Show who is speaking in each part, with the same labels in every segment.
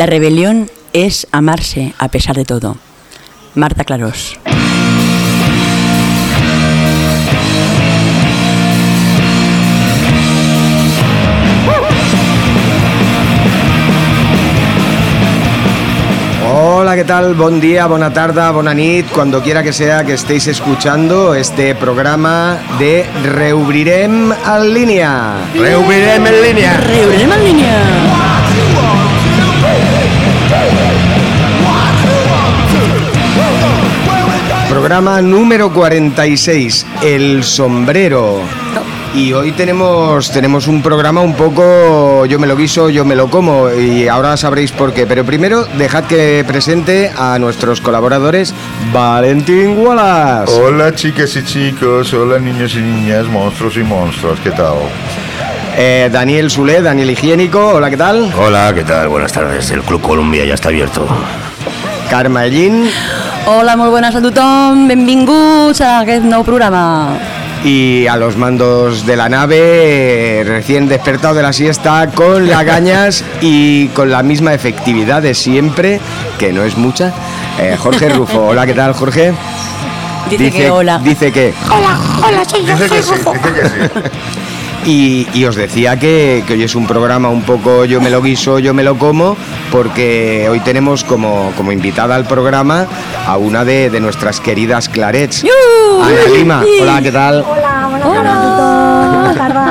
Speaker 1: La rebelión es amarse a pesar de todo. Marta Clarós.
Speaker 2: Hola, ¿qué tal? Buen día, buena tarde, buena nit, cuando quiera que sea que estéis escuchando este programa de Reubrirem en línea.
Speaker 3: Reubrirem en línea.
Speaker 1: Reubrirem en línea.
Speaker 2: Programa número 46, El Sombrero. Y hoy tenemos, tenemos un programa un poco yo me lo guiso, yo me lo como y ahora sabréis por qué. Pero primero dejad que presente a nuestros colaboradores Valentín Wallace.
Speaker 3: Hola chicas y chicos, hola niños y niñas, monstruos y monstruos, ¿qué tal?
Speaker 2: Eh, Daniel Sule, Daniel Higiénico, hola, ¿qué tal?
Speaker 4: Hola, ¿qué tal? Buenas tardes. El Club Columbia ya está abierto.
Speaker 2: Carme Ellín
Speaker 1: Hola, muy buenas a tothom. Benvinguts a aquest nou programa.
Speaker 2: y a los mandos de la nave, recién despertado de la siesta, con lagañas y con la misma efectividad de siempre, que no es mucha. Eh, Jorge Rufo, hola, ¿qué tal, Jorge?
Speaker 1: Dice, que hola.
Speaker 2: Dice que.
Speaker 3: Dice que sí, dice que sí.
Speaker 2: Y, y os decía que, que hoy es un programa un poco yo me lo guiso, yo me lo como, porque hoy tenemos como, como invitada al programa a una de, de nuestras queridas clarets. Ana Lima, hola, ¿qué tal?
Speaker 5: Hola, bona tarda a tothom. Bona tarda,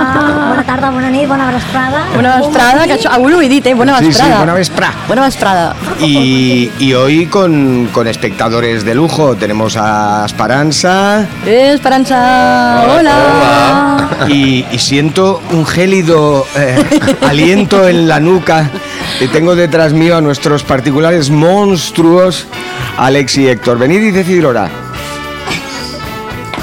Speaker 5: bona tarda, bona nit, bona vesprada.
Speaker 1: Bona vesprada, que això, avui ho he dit, eh? Bona
Speaker 2: Sí, sí,
Speaker 1: vesprada.
Speaker 2: bona vesprà.
Speaker 1: Bona vesprada.
Speaker 2: Y, y hoy con, con espectadores de lujo tenemos a Esperanza
Speaker 1: Eh, Esperanza, hola.
Speaker 2: y, y siento un gélido eh, aliento en la nuca. Y tengo detrás mío a nuestros particulares monstruos, Alex y Héctor. Venid y decid hora.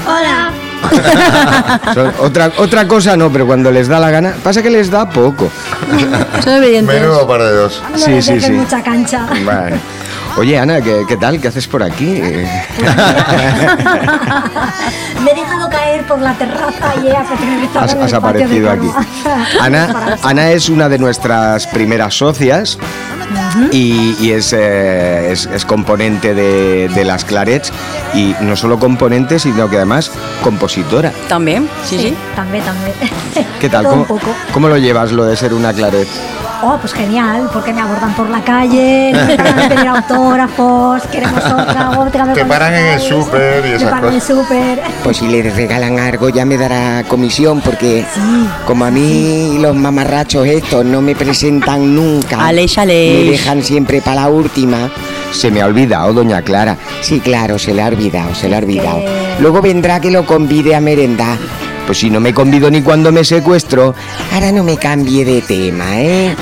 Speaker 5: Hola.
Speaker 2: Son- otra, otra cosa no, pero cuando les da la gana, pasa que les da poco.
Speaker 1: Son obedientes.
Speaker 3: Menudo par de dos.
Speaker 5: No
Speaker 2: Sí,
Speaker 5: mucha cancha.
Speaker 2: Oye, Ana, ¿qué, qué tal? ¿Qué haces por aquí?
Speaker 5: Me he dejado caer por la terraza y he aterrizado
Speaker 2: Has,
Speaker 5: en el
Speaker 2: has
Speaker 5: patio de
Speaker 2: aparecido aquí. Ana, Ana es una de nuestras primeras socias y, y es, eh, es, es componente de, de las Clarets y no solo componente, sino que además compositora.
Speaker 1: També, sí, sí.
Speaker 5: También, también.
Speaker 2: ¿Qué tal? ¿Cómo, cómo lo llevas lo de ser una Claret?
Speaker 5: Oh, pues genial, porque me abordan por la calle, me paran a pedir autógrafos, queremos autógrafos, te
Speaker 3: Te paran en el súper y esas
Speaker 5: paran en el súper.
Speaker 6: Pues si le regalan algo ya me dará comisión porque como a mí los mamarrachos estos no me presentan nunca.
Speaker 1: Aleix,
Speaker 6: Me dejan siempre para la última.
Speaker 2: Se me ha olvidado, doña Clara.
Speaker 6: Sí, claro, se le ha olvidado, se le ha olvidado. Luego vendrá que lo convide a merendar.
Speaker 2: Pues si no me convido ni cuando me secuestro.
Speaker 6: Ahora no me cambie de tema, ¿eh?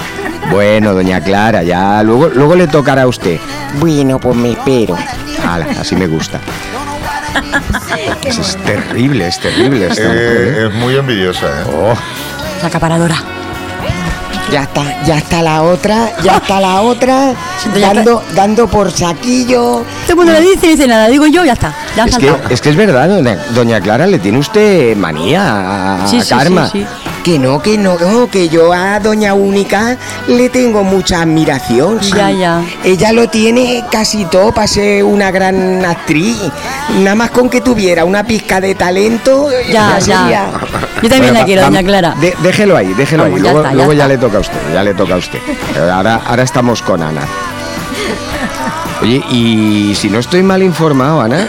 Speaker 2: Bueno, doña Clara, ya luego, luego le tocará a usted.
Speaker 6: Bueno, pues me espero.
Speaker 2: Ala, así me gusta. Eso es terrible, es terrible. esta mujer, ¿eh?
Speaker 3: Eh, es muy envidiosa, ¿eh?
Speaker 2: Oh.
Speaker 1: La acaparadora.
Speaker 6: Ya está, ya está la otra, ya está la otra, dando, dando por saquillo.
Speaker 1: Todo el mundo le dice, dice nada, digo yo, ya está. Ya
Speaker 2: Es que, es que es verdad, doña, doña Clara, le tiene usted manía a,
Speaker 1: Sí,
Speaker 2: a
Speaker 1: sí,
Speaker 2: Karma.
Speaker 1: sí, sí.
Speaker 6: Que no, que no, no, que yo a Doña Única le tengo mucha admiración. sí.
Speaker 1: Ya, ya.
Speaker 6: Ella lo tiene casi todo para ser una gran actriz. Nada más con que tuviera una pizca de talento,
Speaker 1: Ya,
Speaker 6: sería.
Speaker 1: ya. Yo también
Speaker 2: Bueno,
Speaker 1: la quiero, doña Clara.
Speaker 2: de- déjelo ahí, déjelo
Speaker 1: Vamos,
Speaker 2: ahí.
Speaker 1: ya
Speaker 2: Luego,
Speaker 1: está, ya
Speaker 2: luego ya
Speaker 1: está.
Speaker 2: le toca a usted, ya le toca a usted. Pero Ahora, ahora estamos con Ana. Oye, y si no estoy mal informado, Ana,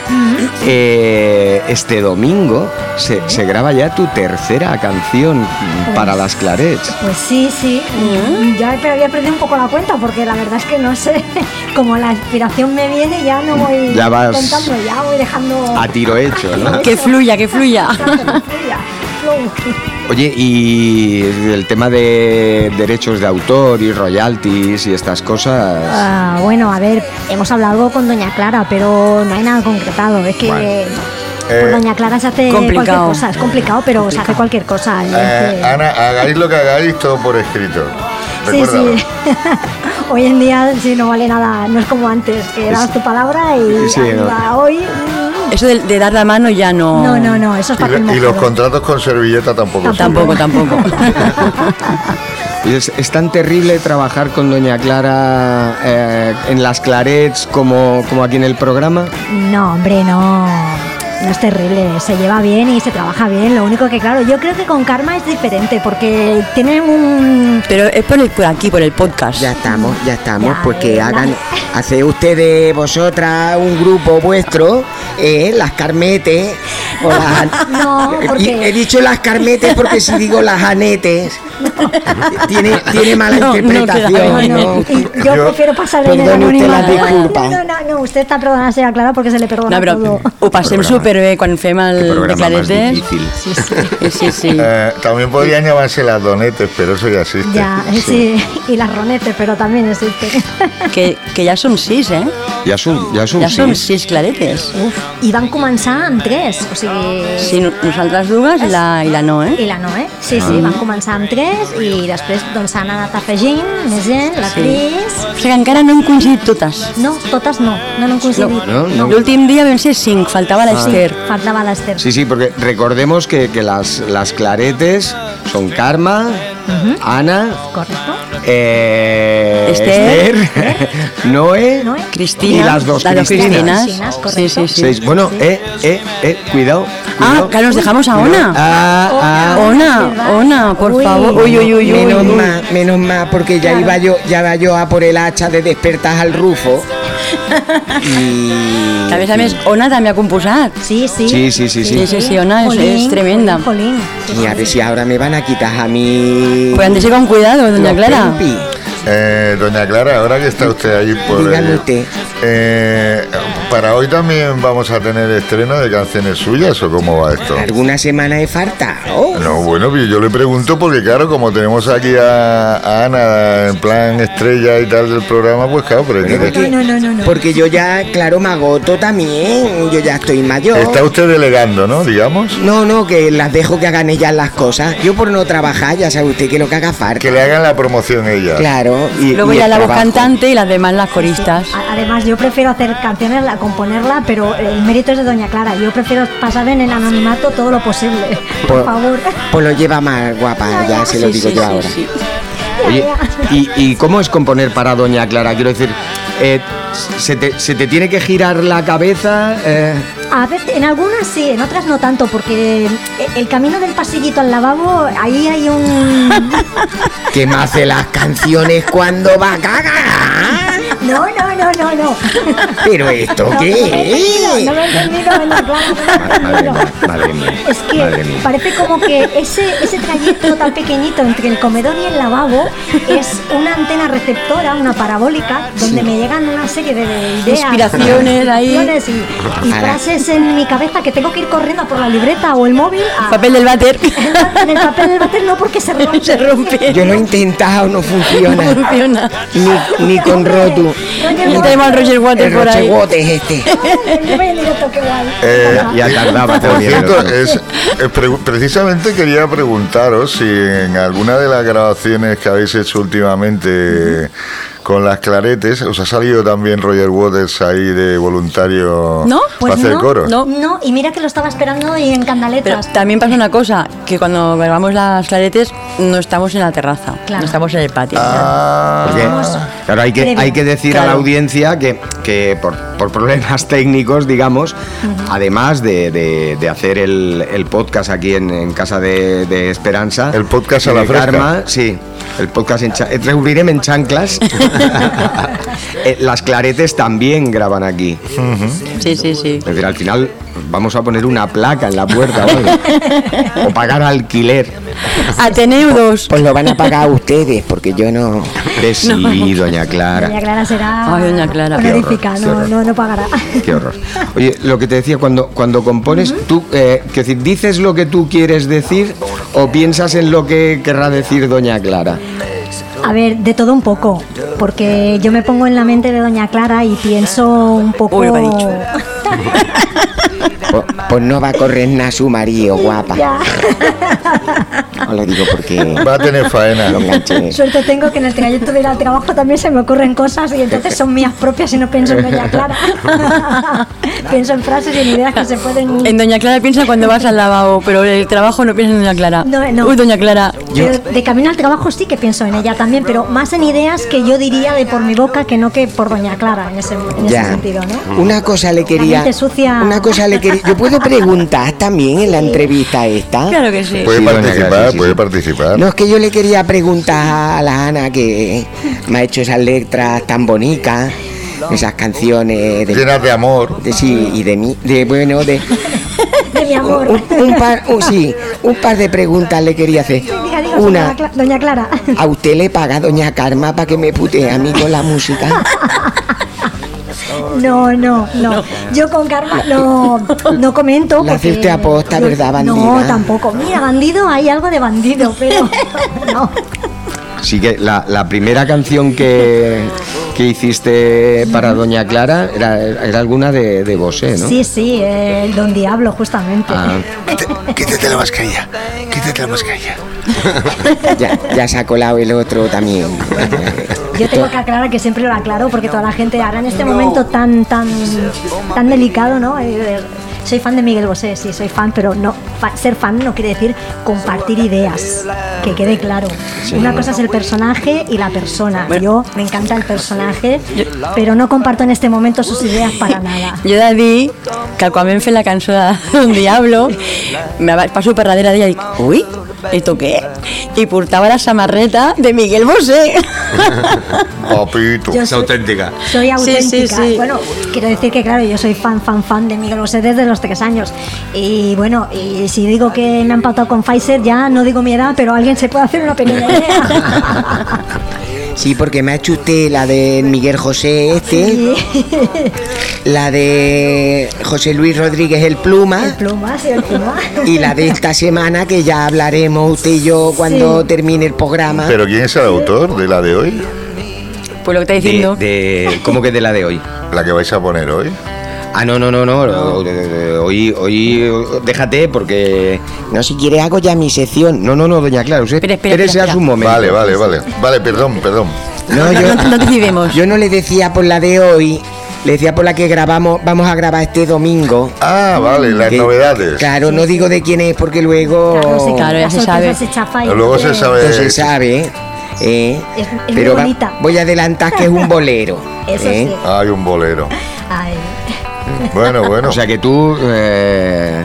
Speaker 2: eh, este domingo se, se graba ya tu tercera canción para las Clarets.
Speaker 5: Pues sí, sí. Ya pero había perdido un poco la cuenta porque la verdad es que no sé. Como la inspiración me viene, ya no voy
Speaker 2: Ya vas-
Speaker 5: contando, ya voy dejando.
Speaker 2: A tiro hecho, ¿no?
Speaker 1: Que fluya, que fluya.
Speaker 2: Oye, y el tema de derechos de autor y royalties y estas cosas.
Speaker 5: Ah, bueno, a ver, hemos hablado algo con Doña Clara, pero no hay nada concretado. Es que
Speaker 2: Bueno.
Speaker 5: con
Speaker 3: Eh,
Speaker 5: Doña Clara se hace
Speaker 1: complicado.
Speaker 5: cualquier cosa. Es complicado, pero se hace cualquier cosa.
Speaker 3: Eh, Ana, hagáis lo que hagáis, todo por escrito.
Speaker 5: Sí,
Speaker 3: Recuérdalo.
Speaker 5: sí. Hoy en día sí no vale nada, no es como antes, que das tu palabra y
Speaker 2: Sí, no.
Speaker 5: hoy
Speaker 1: Eso de, de dar la mano ya no.
Speaker 5: no, no, no, eso es
Speaker 3: Y, lo- y los contratos con servilleta tampoco.
Speaker 1: Tampoco,
Speaker 3: sirven.
Speaker 1: tampoco.
Speaker 2: Es, es tan terrible trabajar con Doña Clara eh, en las clarets como, como aquí en el programa.
Speaker 5: No, hombre, no. No es terrible, se lleva bien y se trabaja bien. Lo único que, claro, yo creo que con Karma es diferente porque tienen un.
Speaker 1: Pero es por, el- por aquí, por el podcast.
Speaker 6: Ya estamos, ya estamos,
Speaker 5: Ya,
Speaker 6: pues que
Speaker 5: eh,
Speaker 6: hagan,
Speaker 5: la-
Speaker 6: hace ustedes vosotras un grupo vuestro, eh, las carmetes, o las...
Speaker 5: No, porque-
Speaker 6: He dicho las carmetes porque si digo las anetes, tiene, tiene mala
Speaker 1: No,
Speaker 6: interpretación,
Speaker 5: No,
Speaker 6: ¿no?
Speaker 5: no, y yo,
Speaker 3: Yo-
Speaker 5: prefiero pasar en el anonimato. No, no, no, no, usted está perdonada, sea clara, porque se le perdona
Speaker 1: No, però
Speaker 5: todo.
Speaker 1: ho passem
Speaker 2: Programa.
Speaker 1: superbé quan fem el
Speaker 2: Qué
Speaker 1: de
Speaker 2: programa más
Speaker 1: claretes.
Speaker 2: difícil.
Speaker 1: Sí, sí, sí.
Speaker 3: Eh, también podrían llamarse las donetes, pero eso ya existe.
Speaker 5: Ya, sí, y las ronetes, pero también existen.
Speaker 1: Que, que ja som sis, eh?
Speaker 2: Ya son, ya son
Speaker 1: Ja som
Speaker 2: sis.
Speaker 1: sis claretes.
Speaker 5: Uf, i van començar amb tres, o sigui...
Speaker 1: Sí, no- nosaltres dues i la, i la no, eh?
Speaker 5: I la Noé, sí, sí, van començar amb tres i després doncs s'han anat afegint més gent, la
Speaker 1: Sí.
Speaker 5: Cris...
Speaker 1: O sigui que encara no hem coincidit totes.
Speaker 5: No, totes no, no n'han coincidit.
Speaker 2: No, no.
Speaker 1: L'últim dia vam ser cinc, faltava l'Ester.
Speaker 5: Faltava l'Ester.
Speaker 2: Sí, sí, porque recordemos que, que las, las claretes son Karma, Ana,
Speaker 5: Correcto.
Speaker 2: eh,
Speaker 1: Esther.
Speaker 2: Esther, Noé,
Speaker 5: Noé.
Speaker 1: Cristina.
Speaker 2: y las dos
Speaker 1: las
Speaker 2: Cristinas.
Speaker 1: Cristinas.
Speaker 5: Cristinas,
Speaker 1: Sí, sí, sí.
Speaker 2: Seis. Bueno, eh, eh, eh, cuidado.
Speaker 1: Ah, que nos dejamos a Ona.
Speaker 2: Ah, ah.
Speaker 1: Ona, Ona, por
Speaker 5: Uy.
Speaker 1: favor. Uy, uy, uy,
Speaker 6: Menos mal, menos mal, porque ya
Speaker 5: Claro.
Speaker 6: iba yo, ya iba yo a por el hacha de despertar al Rufo. Y
Speaker 1: Que a més a més, Ona també ha composat.
Speaker 5: Sí, sí.
Speaker 2: Sí, sí, sí, sí.
Speaker 1: Sí, sí, sí, Ona és, és tremenda.
Speaker 5: Jolín, jolín.
Speaker 6: y a ver si ahora me van a quitar a mí.
Speaker 1: Pues andese con cuidado, doña Clara.
Speaker 3: Eh, doña Clara, ahora que está usted ahí por
Speaker 6: Dígame
Speaker 3: el-
Speaker 6: usted.
Speaker 3: Eh, para hoy también vamos a tener estreno de canciones suyas o cómo va esto.
Speaker 6: ¿Alguna semana de falta? Oh.
Speaker 3: No, bueno, yo le pregunto porque claro, como tenemos aquí a, a Ana en plan estrella y tal del programa, pues claro, pero hay que-
Speaker 5: No, no, no, no.
Speaker 6: Porque yo ya, claro, me agoto también. Yo ya estoy mayor.
Speaker 3: está usted delegando, ¿no? Digamos.
Speaker 6: No, no, que las dejo que hagan ellas las cosas. Yo por no trabajar, ya sabe usted que lo que haga falta.
Speaker 3: Que le hagan la promoción ella.
Speaker 6: Claro. Y,
Speaker 1: Luego
Speaker 6: y
Speaker 1: ya la voz cantante y las demás las coristas.
Speaker 5: Además, yo prefiero hacer canciones, la, componerla, pero el mérito es de Doña Clara. Yo prefiero pasar en el anonimato todo lo posible. Por
Speaker 6: Pues-
Speaker 5: favor.
Speaker 6: Pues lo lleva más guapa, ya se lo
Speaker 1: Sí,
Speaker 6: digo
Speaker 1: sí,
Speaker 6: yo
Speaker 1: sí,
Speaker 6: ahora.
Speaker 1: sí.
Speaker 2: Oye, ¿y, y cómo es componer para Doña Clara? Quiero decir, eh, ¿se, te, se te tiene que girar la cabeza? eh,
Speaker 5: A en algunas sí, en otras no tanto, porque el camino del pasillito al lavabo, ahí hay un...
Speaker 6: Que me hace las canciones cuando va a cagar.
Speaker 5: No, no, no, no, no.
Speaker 6: Pero esto
Speaker 5: No,
Speaker 6: qué
Speaker 5: No me he
Speaker 6: es?
Speaker 5: entendido, no me he entendido, no me he
Speaker 2: Madre
Speaker 5: entendido.
Speaker 2: madre mía.
Speaker 5: Es que
Speaker 2: madre mía.
Speaker 5: parece como que ese, ese trayecto tan pequeñito entre el comedor y el lavabo es una antena receptora, una parabólica, donde me llegan una serie de ideas,
Speaker 1: Inspiraciones ahí.
Speaker 5: y, frases en mi cabeza que tengo que ir corriendo por la libreta o el móvil. a-
Speaker 1: Papel del váter.
Speaker 5: en el papel del váter no porque se rompe.
Speaker 1: Se rompe.
Speaker 6: Yo lo he intentado, no funciona.
Speaker 1: No funciona.
Speaker 6: Ni, ni con Rotu.
Speaker 5: Roger
Speaker 1: Y tenemos al Roger Water
Speaker 6: El
Speaker 1: por ahí.
Speaker 6: rocheguote es este.
Speaker 3: Eh,
Speaker 2: Ya tardaba
Speaker 3: Por
Speaker 2: también.
Speaker 3: cierto,
Speaker 2: ¿no?
Speaker 3: es, eh, pre- precisamente quería preguntaros si en alguna de las grabaciones que habéis hecho últimamente con las claretes os ha salido también Roger Waters ahí de voluntario
Speaker 1: ¿No?
Speaker 3: para hacer
Speaker 5: no,
Speaker 3: coro.
Speaker 1: No.
Speaker 5: no, y mira que lo estaba esperando y en
Speaker 1: Pero
Speaker 5: candaletas.
Speaker 1: también pasa una cosa, que cuando grabamos las claretes no estamos en la terraza,
Speaker 5: Claro.
Speaker 1: no estamos en el patio.
Speaker 3: Ah,
Speaker 2: Porque, claro, hay que, hay que decir a la audiencia que, que por, por problemas técnicos, digamos, además de, de- de hacer el, el podcast aquí en, en casa de, de Esperanza,
Speaker 3: El podcast a la
Speaker 2: el
Speaker 3: fresca.
Speaker 2: Karma, sí, el podcast en cha- eh, en chanclas. Eh, Las claretes también graban aquí.
Speaker 1: Sí, sí, sí.
Speaker 2: Es decir, al final vamos a poner una placa en la puerta o, algo. O pagar alquiler.
Speaker 1: Ateneu 2.
Speaker 6: Pues lo van a pagar ustedes, porque yo no.
Speaker 2: Que sí, doña Clara.
Speaker 5: Doña Clara será
Speaker 1: Ay, doña Clara. Qué
Speaker 5: honorífica,
Speaker 2: horror, qué
Speaker 5: no, no, no pagará.
Speaker 2: Qué horror. Oye, lo que te decía, cuando, cuando compones, tú, eh, quiero decir, ¿dices lo que tú quieres decir o piensas en lo que querrá decir Doña Clara?
Speaker 5: A ver, de todo un poco, porque yo me pongo en la mente de Doña Clara y pienso un poco...
Speaker 1: Uy, lo que ha dicho.
Speaker 6: Pues, pues no va a correr nada su marido, guapa.
Speaker 5: Ya.
Speaker 6: Os lo digo porque
Speaker 3: Va a tener faena.
Speaker 6: lo enganché.
Speaker 5: Suerte tengo que en el trayecto de ir al trabajo también se me ocurren cosas y entonces son mías propias y no pienso en Doña Clara. pienso en frases y en ideas que se pueden...
Speaker 1: En Doña Clara piensa cuando vas al lavabo, pero el trabajo no piensa en Doña Clara.
Speaker 5: No, no.
Speaker 1: Uy, Doña Clara.
Speaker 5: Pero de camino al trabajo sí que pienso en ella también, pero más en ideas que yo diría de por mi boca que no que por Doña Clara en ese, en ese
Speaker 6: Ya.
Speaker 5: sentido, ¿no?
Speaker 6: Una cosa le quería.
Speaker 5: sucia.
Speaker 6: Una cosa le quería. Yo puedo preguntar también en la entrevista esta.
Speaker 1: Claro que sí.
Speaker 3: Puede
Speaker 2: Sí,
Speaker 3: participar,
Speaker 2: sí,
Speaker 3: puede
Speaker 2: sí.
Speaker 3: participar.
Speaker 6: No, es que yo le quería preguntar a la Ana que me ha hecho esas letras tan bonitas, esas canciones de,
Speaker 3: Llenas de amor.
Speaker 6: de sí y de mí, de bueno, de
Speaker 5: De mi amor.
Speaker 6: un, un par, un- sí, un par de preguntas le quería hacer.
Speaker 5: Diga, diga,
Speaker 6: Una,
Speaker 5: Doña Clara.
Speaker 6: ¿a usted le paga Doña Karma para que me putee a mí con la música?
Speaker 5: No, no, no. Yo con Karma no, no comento.
Speaker 6: La hace usted aposta, ¿verdad,
Speaker 5: No,
Speaker 6: bandida?
Speaker 5: tampoco. Mira, bandido, hay algo de bandido, pero no.
Speaker 2: Sí que la, la primera canción que, que hiciste para Doña Clara era, era alguna de, de Bosé, ¿no?
Speaker 5: Sí, sí, eh, el Don Diablo, justamente.
Speaker 2: Ah,
Speaker 3: Quítate la mascarilla. Quítate la mascarilla.
Speaker 6: Ya, ya se ha colado el otro también.
Speaker 5: Yo tengo que aclarar que siempre lo aclaro porque toda la gente ahora en este momento tan tan tan delicado, ¿no? Eh, soy fan de Miguel Bosé, sí, soy fan, pero no fa- ser fan no quiere decir compartir ideas, que quede claro. Una cosa es el personaje y la persona. Yo me encanta el personaje, pero no comparto en este momento sus ideas para nada.
Speaker 1: Jo he de dir que quan vam fer la cançó de Diablo me va, passo per darrere d'ella i dic, ui, què? I portava la samarreta de Miguel Bosé.
Speaker 3: Papito.
Speaker 5: Yo soy,
Speaker 2: auténtica.
Speaker 5: soy
Speaker 1: Sí,
Speaker 5: auténtica.
Speaker 1: sí, sí.
Speaker 5: Bueno, quiero decir que claro, yo soy fan, fan, fan de Miguel Bosé desde los tres años. Y bueno, y si digo que me han pautado con Pfizer, ya no digo mi edad, pero alguien se puede hacer una pequeña idea.
Speaker 6: Sí, porque me ha hecho usted la de Miguel José este,
Speaker 5: Sí.
Speaker 6: la de José Luis Rodríguez el Pluma
Speaker 5: El pluma, sí, el pluma.
Speaker 6: y la de esta semana que ya hablaremos usted y yo cuando
Speaker 5: Sí.
Speaker 6: termine el programa.
Speaker 3: Pero ¿quién es el autor de la de hoy?
Speaker 1: Pues lo que está
Speaker 2: De,
Speaker 1: diciendo.
Speaker 2: de- ¿Cómo que de la de hoy?
Speaker 3: La que vais a poner hoy.
Speaker 2: Ah, no, no, no, no. Hoy, hoy, déjate porque.
Speaker 6: No, si quiere hago ya mi sección.
Speaker 2: No, no, no, doña Clara, usted
Speaker 1: Espera, espera, espera,
Speaker 2: su momento.
Speaker 3: Vale, vale, vale. Vale, perdón, perdón.
Speaker 6: No, yo,
Speaker 1: No, no decidimos.
Speaker 6: yo no le decía por la de hoy, le decía por la que grabamos, vamos a grabar este domingo.
Speaker 3: Ah, vale, las
Speaker 6: Que-
Speaker 3: novedades.
Speaker 6: Claro, no digo de quién es porque luego
Speaker 5: Claro, sí,
Speaker 1: Claro, ya se sabe.
Speaker 5: se chafa y
Speaker 3: Luego se
Speaker 5: entonces-
Speaker 3: sabe.
Speaker 6: no se sabe. ¿Eh?
Speaker 5: Es- es muy
Speaker 6: Pero va- voy a adelantar que es un bolero.
Speaker 5: Eso
Speaker 6: ¿eh?
Speaker 5: sí.
Speaker 3: Hay un bolero.
Speaker 5: Ay,
Speaker 3: Bueno, bueno.
Speaker 2: O sea que tú, eh,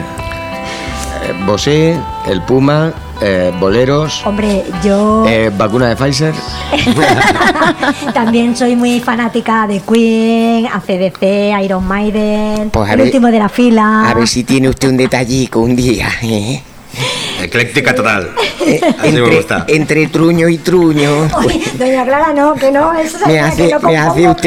Speaker 2: eh, Bosé, el Puma, eh, boleros,
Speaker 5: hombre, yo
Speaker 2: eh, vacuna de Pfizer.
Speaker 5: también soy muy fanática de Queen, ACDC, Iron Maiden,
Speaker 6: Pues
Speaker 5: el
Speaker 6: ver-
Speaker 5: último de la fila.
Speaker 6: A ver si tiene usted un detallico un día. ¿eh?
Speaker 2: Ecléctica total.
Speaker 6: Eh, entre, entre truño y truño.
Speaker 5: Oye, doña Clara, no, que no, eso es
Speaker 6: Me
Speaker 5: algo
Speaker 6: hace,
Speaker 5: que no
Speaker 6: me hace usted.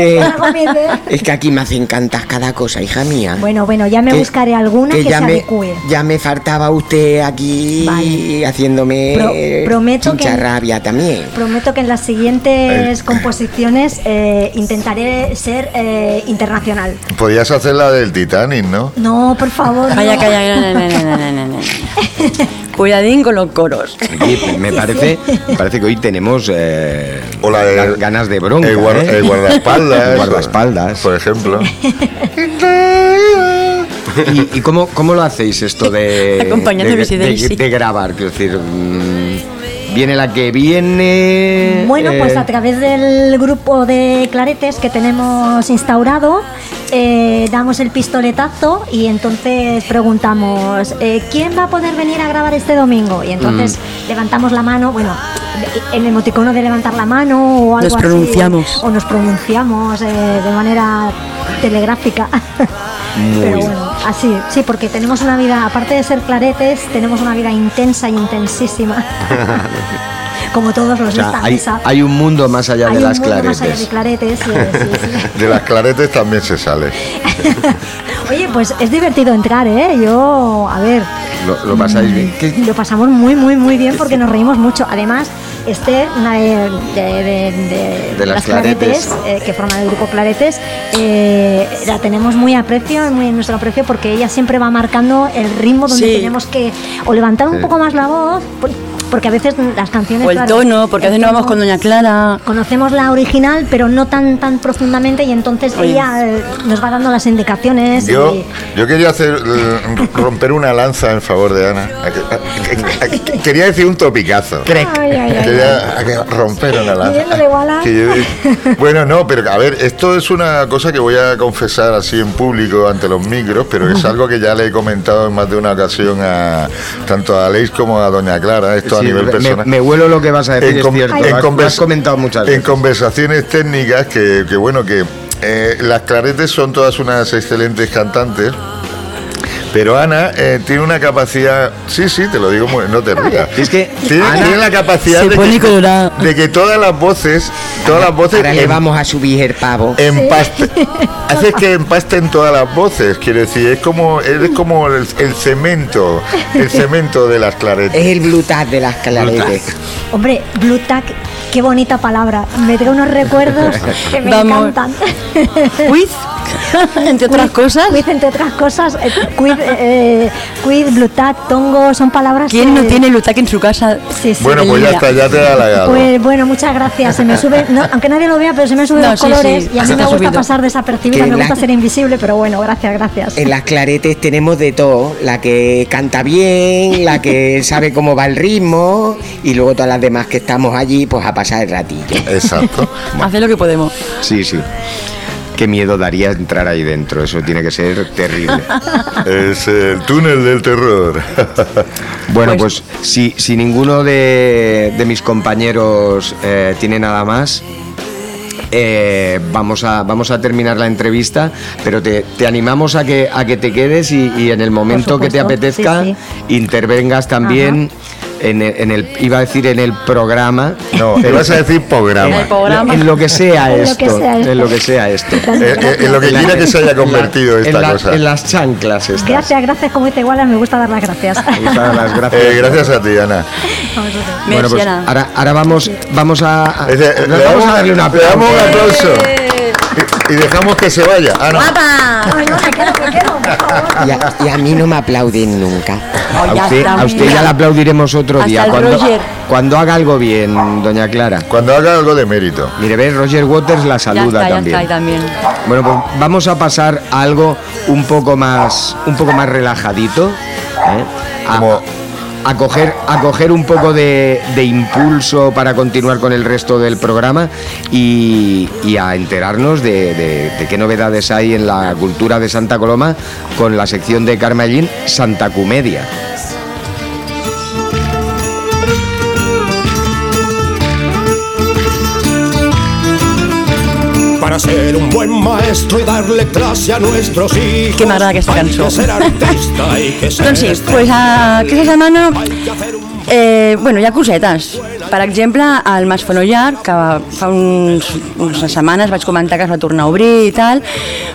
Speaker 5: que.
Speaker 6: Es que aquí me hacen cantar cada cosa, hija mía.
Speaker 5: Bueno, bueno, ya me
Speaker 6: Que-
Speaker 5: buscaré alguna que,
Speaker 6: ya
Speaker 5: se
Speaker 6: me,
Speaker 5: adecue.
Speaker 6: ya me faltaba usted aquí
Speaker 5: Vale.
Speaker 6: haciéndome
Speaker 5: Pro- prometo que-
Speaker 6: rabia también.
Speaker 5: Prometo que en las siguientes composiciones eh, intentaré ser eh, internacional.
Speaker 3: Podías hacer la del Titanic, ¿no?
Speaker 5: No, por favor.
Speaker 1: Calla,
Speaker 5: no.
Speaker 1: calla, no, no, no, no, no, no. Cuidadín con los coros.
Speaker 2: Oye, me parece, me parece que hoy tenemos eh,
Speaker 3: O la de-
Speaker 2: ga- ganas de bronca.
Speaker 3: El, guarda-
Speaker 2: ¿eh?
Speaker 3: el guardaespaldas.
Speaker 2: El guardaespaldas.
Speaker 3: Por ejemplo.
Speaker 2: ¿Y, y cómo, cómo lo hacéis esto de, de, de- grabar? Quiero decir, viene la que viene.
Speaker 5: Bueno, pues
Speaker 2: eh,
Speaker 5: a través del grupo de claretes que tenemos instaurado, eh, damos el pistoletazo y entonces preguntamos, eh, ¿quién va a poder venir a grabar este domingo? Y entonces
Speaker 2: Mm.
Speaker 5: levantamos la mano, bueno, el emoticono de levantar la mano o algo
Speaker 1: Nos
Speaker 5: así,
Speaker 1: pronunciamos.
Speaker 5: O nos pronunciamos eh, de manera telegráfica. Pero bueno, así, sí, porque tenemos una vida, aparte de ser claretes, tenemos una vida intensa y intensísima. Como todos los
Speaker 2: o
Speaker 5: de
Speaker 2: sea,
Speaker 5: esta
Speaker 2: hay,
Speaker 5: mesa.
Speaker 2: hay un mundo más allá
Speaker 5: Hay
Speaker 2: de
Speaker 5: un
Speaker 2: las
Speaker 5: mundo más allá
Speaker 2: claretes.
Speaker 5: de claretes, sí, sí, sí.
Speaker 3: De las claretes también se sale.
Speaker 5: Oye, pues es divertido entrar, ¿eh? Yo, a ver,
Speaker 2: Lo, lo pasáis bien. ¿Qué-
Speaker 5: lo pasamos muy, muy, muy bien porque nos reímos mucho. Además, Esther, una de, de- de- de-
Speaker 2: De las Claretes.
Speaker 5: eh, que forman el grupo Claretes, eh, la tenemos muy aprecio, muy en nuestro aprecio, porque ella siempre va marcando el ritmo donde
Speaker 1: Sí.
Speaker 5: tenemos que o levantar un
Speaker 2: Sí.
Speaker 5: poco más la voz, porque a veces las canciones...
Speaker 1: O el
Speaker 5: claro,
Speaker 1: tono, porque a veces no vamos con Doña Clara.
Speaker 5: Conocemos la original, pero no tan tan profundamente y entonces
Speaker 1: Oye.
Speaker 5: ella eh, nos va dando las indicaciones.
Speaker 3: Yo,
Speaker 5: y-
Speaker 3: yo quería hacer eh, romper una lanza en favor de Ana. Quería decir un topicazo.
Speaker 5: Ay, ay, ay,
Speaker 3: Quería romper una lanza. Bueno, no, pero a ver, esto es una cosa que voy a confesar así en público ante los micros, pero es algo que ya le he comentado en más de una ocasión a tanto a Aleix como a Doña Clara, esto nivel
Speaker 2: me-
Speaker 3: personal.
Speaker 2: me huelo lo que vas a decir,
Speaker 3: En
Speaker 2: es cierto.
Speaker 3: en
Speaker 2: has- comentado muchas
Speaker 3: En
Speaker 2: veces.
Speaker 3: conversaciones técnicas que, que bueno, que eh, las claretes son todas unas excelentes cantantes. Pero Ana eh, tiene una capacidad, sí, sí, te lo digo, muy- no te rías.
Speaker 2: Es que
Speaker 3: tiene,
Speaker 2: Ana-
Speaker 3: tiene la capacidad de que,
Speaker 1: colorada.
Speaker 3: de que todas las voces, todas las voces
Speaker 6: Ahora le
Speaker 3: em-
Speaker 6: vamos a subir el pavo.
Speaker 3: empaste, hace que empasten todas las voces, quiero decir, es como, eres como el, el cemento, el cemento de las claretes.
Speaker 6: Es el blue tag de las claretes.
Speaker 5: Hombre, Blue Tack, qué bonita palabra. Me trae unos recuerdos que me
Speaker 1: Vamos.
Speaker 5: encantan.
Speaker 1: Quiz, entre otras cosas.
Speaker 5: Quiz, entre otras cosas. eh, Quiz, eh, quiz, Tongo, son palabras
Speaker 1: ¿Quién
Speaker 5: que-
Speaker 1: no tiene Lutac en su casa?
Speaker 5: Sí, sí.
Speaker 3: Bueno, pues ya está, ya te he halagado.
Speaker 5: Pues bueno, muchas gracias. Se me sube, no, aunque nadie lo vea, pero se me suben
Speaker 1: No,
Speaker 5: los
Speaker 1: sí,
Speaker 5: colores
Speaker 1: sí,
Speaker 5: y a mí me gusta
Speaker 1: subido.
Speaker 5: pasar desapercibida,
Speaker 6: Que
Speaker 5: me
Speaker 6: la-
Speaker 5: gusta ser invisible, pero bueno, gracias, gracias.
Speaker 6: En las claretes tenemos de todo, la que canta bien, la que sabe cómo va el ritmo y luego todas las demás que estamos allí pues a pasar el ratillo.
Speaker 3: Exacto.
Speaker 1: Hace lo que podemos.
Speaker 2: Sí, sí. Qué miedo daría entrar ahí dentro, eso tiene que ser terrible.
Speaker 3: Es el túnel del terror.
Speaker 2: Bueno, pues si, si ninguno de, de mis compañeros eh, tiene nada más, eh, vamos, a, vamos a terminar la entrevista, pero te, te animamos a que, a que te quedes y, y en el momento que te apetezca
Speaker 5: sí,
Speaker 2: intervengas también en el, en el- iba a decir en el programa.
Speaker 3: No, vas a decir
Speaker 1: En
Speaker 3: programa.
Speaker 1: el programa.
Speaker 2: En lo que sea
Speaker 5: En lo
Speaker 2: esto,
Speaker 5: que sea esto.
Speaker 2: en lo que sea esto.
Speaker 3: Eh, eh, en lo que quiera que se haya convertido
Speaker 2: En
Speaker 3: esta
Speaker 2: la-
Speaker 3: cosa.
Speaker 2: En las chanclas estas.
Speaker 5: Gracias, gracias, como dice Wallace, me gusta dar las gracias.
Speaker 2: Muchas las gracias.
Speaker 3: Eh, gracias a ti, Ana.
Speaker 2: Bueno, pues ahora, ahora vamos, vamos a, a- vamos a darle una
Speaker 3: le damos un aplauso. Y, y dejamos que se vaya. Ah, no.
Speaker 5: Ay, no, me quedo, me quedo, por favor.
Speaker 6: Y a, y a mí no me aplauden nunca.
Speaker 1: Oh,
Speaker 2: A usted, a ya le aplaudiremos otro
Speaker 1: Hasta
Speaker 2: día.
Speaker 1: el
Speaker 2: Cuando,
Speaker 1: Roger.
Speaker 2: cuando haga algo bien, doña Clara.
Speaker 3: Cuando haga algo de mérito.
Speaker 2: Mire, ve, Roger Waters la
Speaker 1: Ya
Speaker 2: saluda
Speaker 1: ya
Speaker 2: también.
Speaker 1: está ahí también.
Speaker 2: Bueno, pues vamos a pasar a algo un poco más, un poco más relajadito. ¿eh? A,
Speaker 3: Como-
Speaker 2: a coger, a coger un poco de, de impulso para continuar con el resto del programa y, y a enterarnos de, de- qué novedades hay en la cultura de Santa Coloma con la sección de Carmellín Santa Comedia.
Speaker 7: Para ser un buen maestro y darle clase a nuestros hijos.
Speaker 1: Que m'agrada aquesta
Speaker 7: hay
Speaker 1: cançó.
Speaker 7: que ser artista i que ser
Speaker 1: Doncs sí, pues, a, aquesta setmana eh, bueno, hi ha cosetes. Per exemple, el Mas Fonollar, que fa uns, unes setmanes vaig comentar que es va tornar a obrir i tal,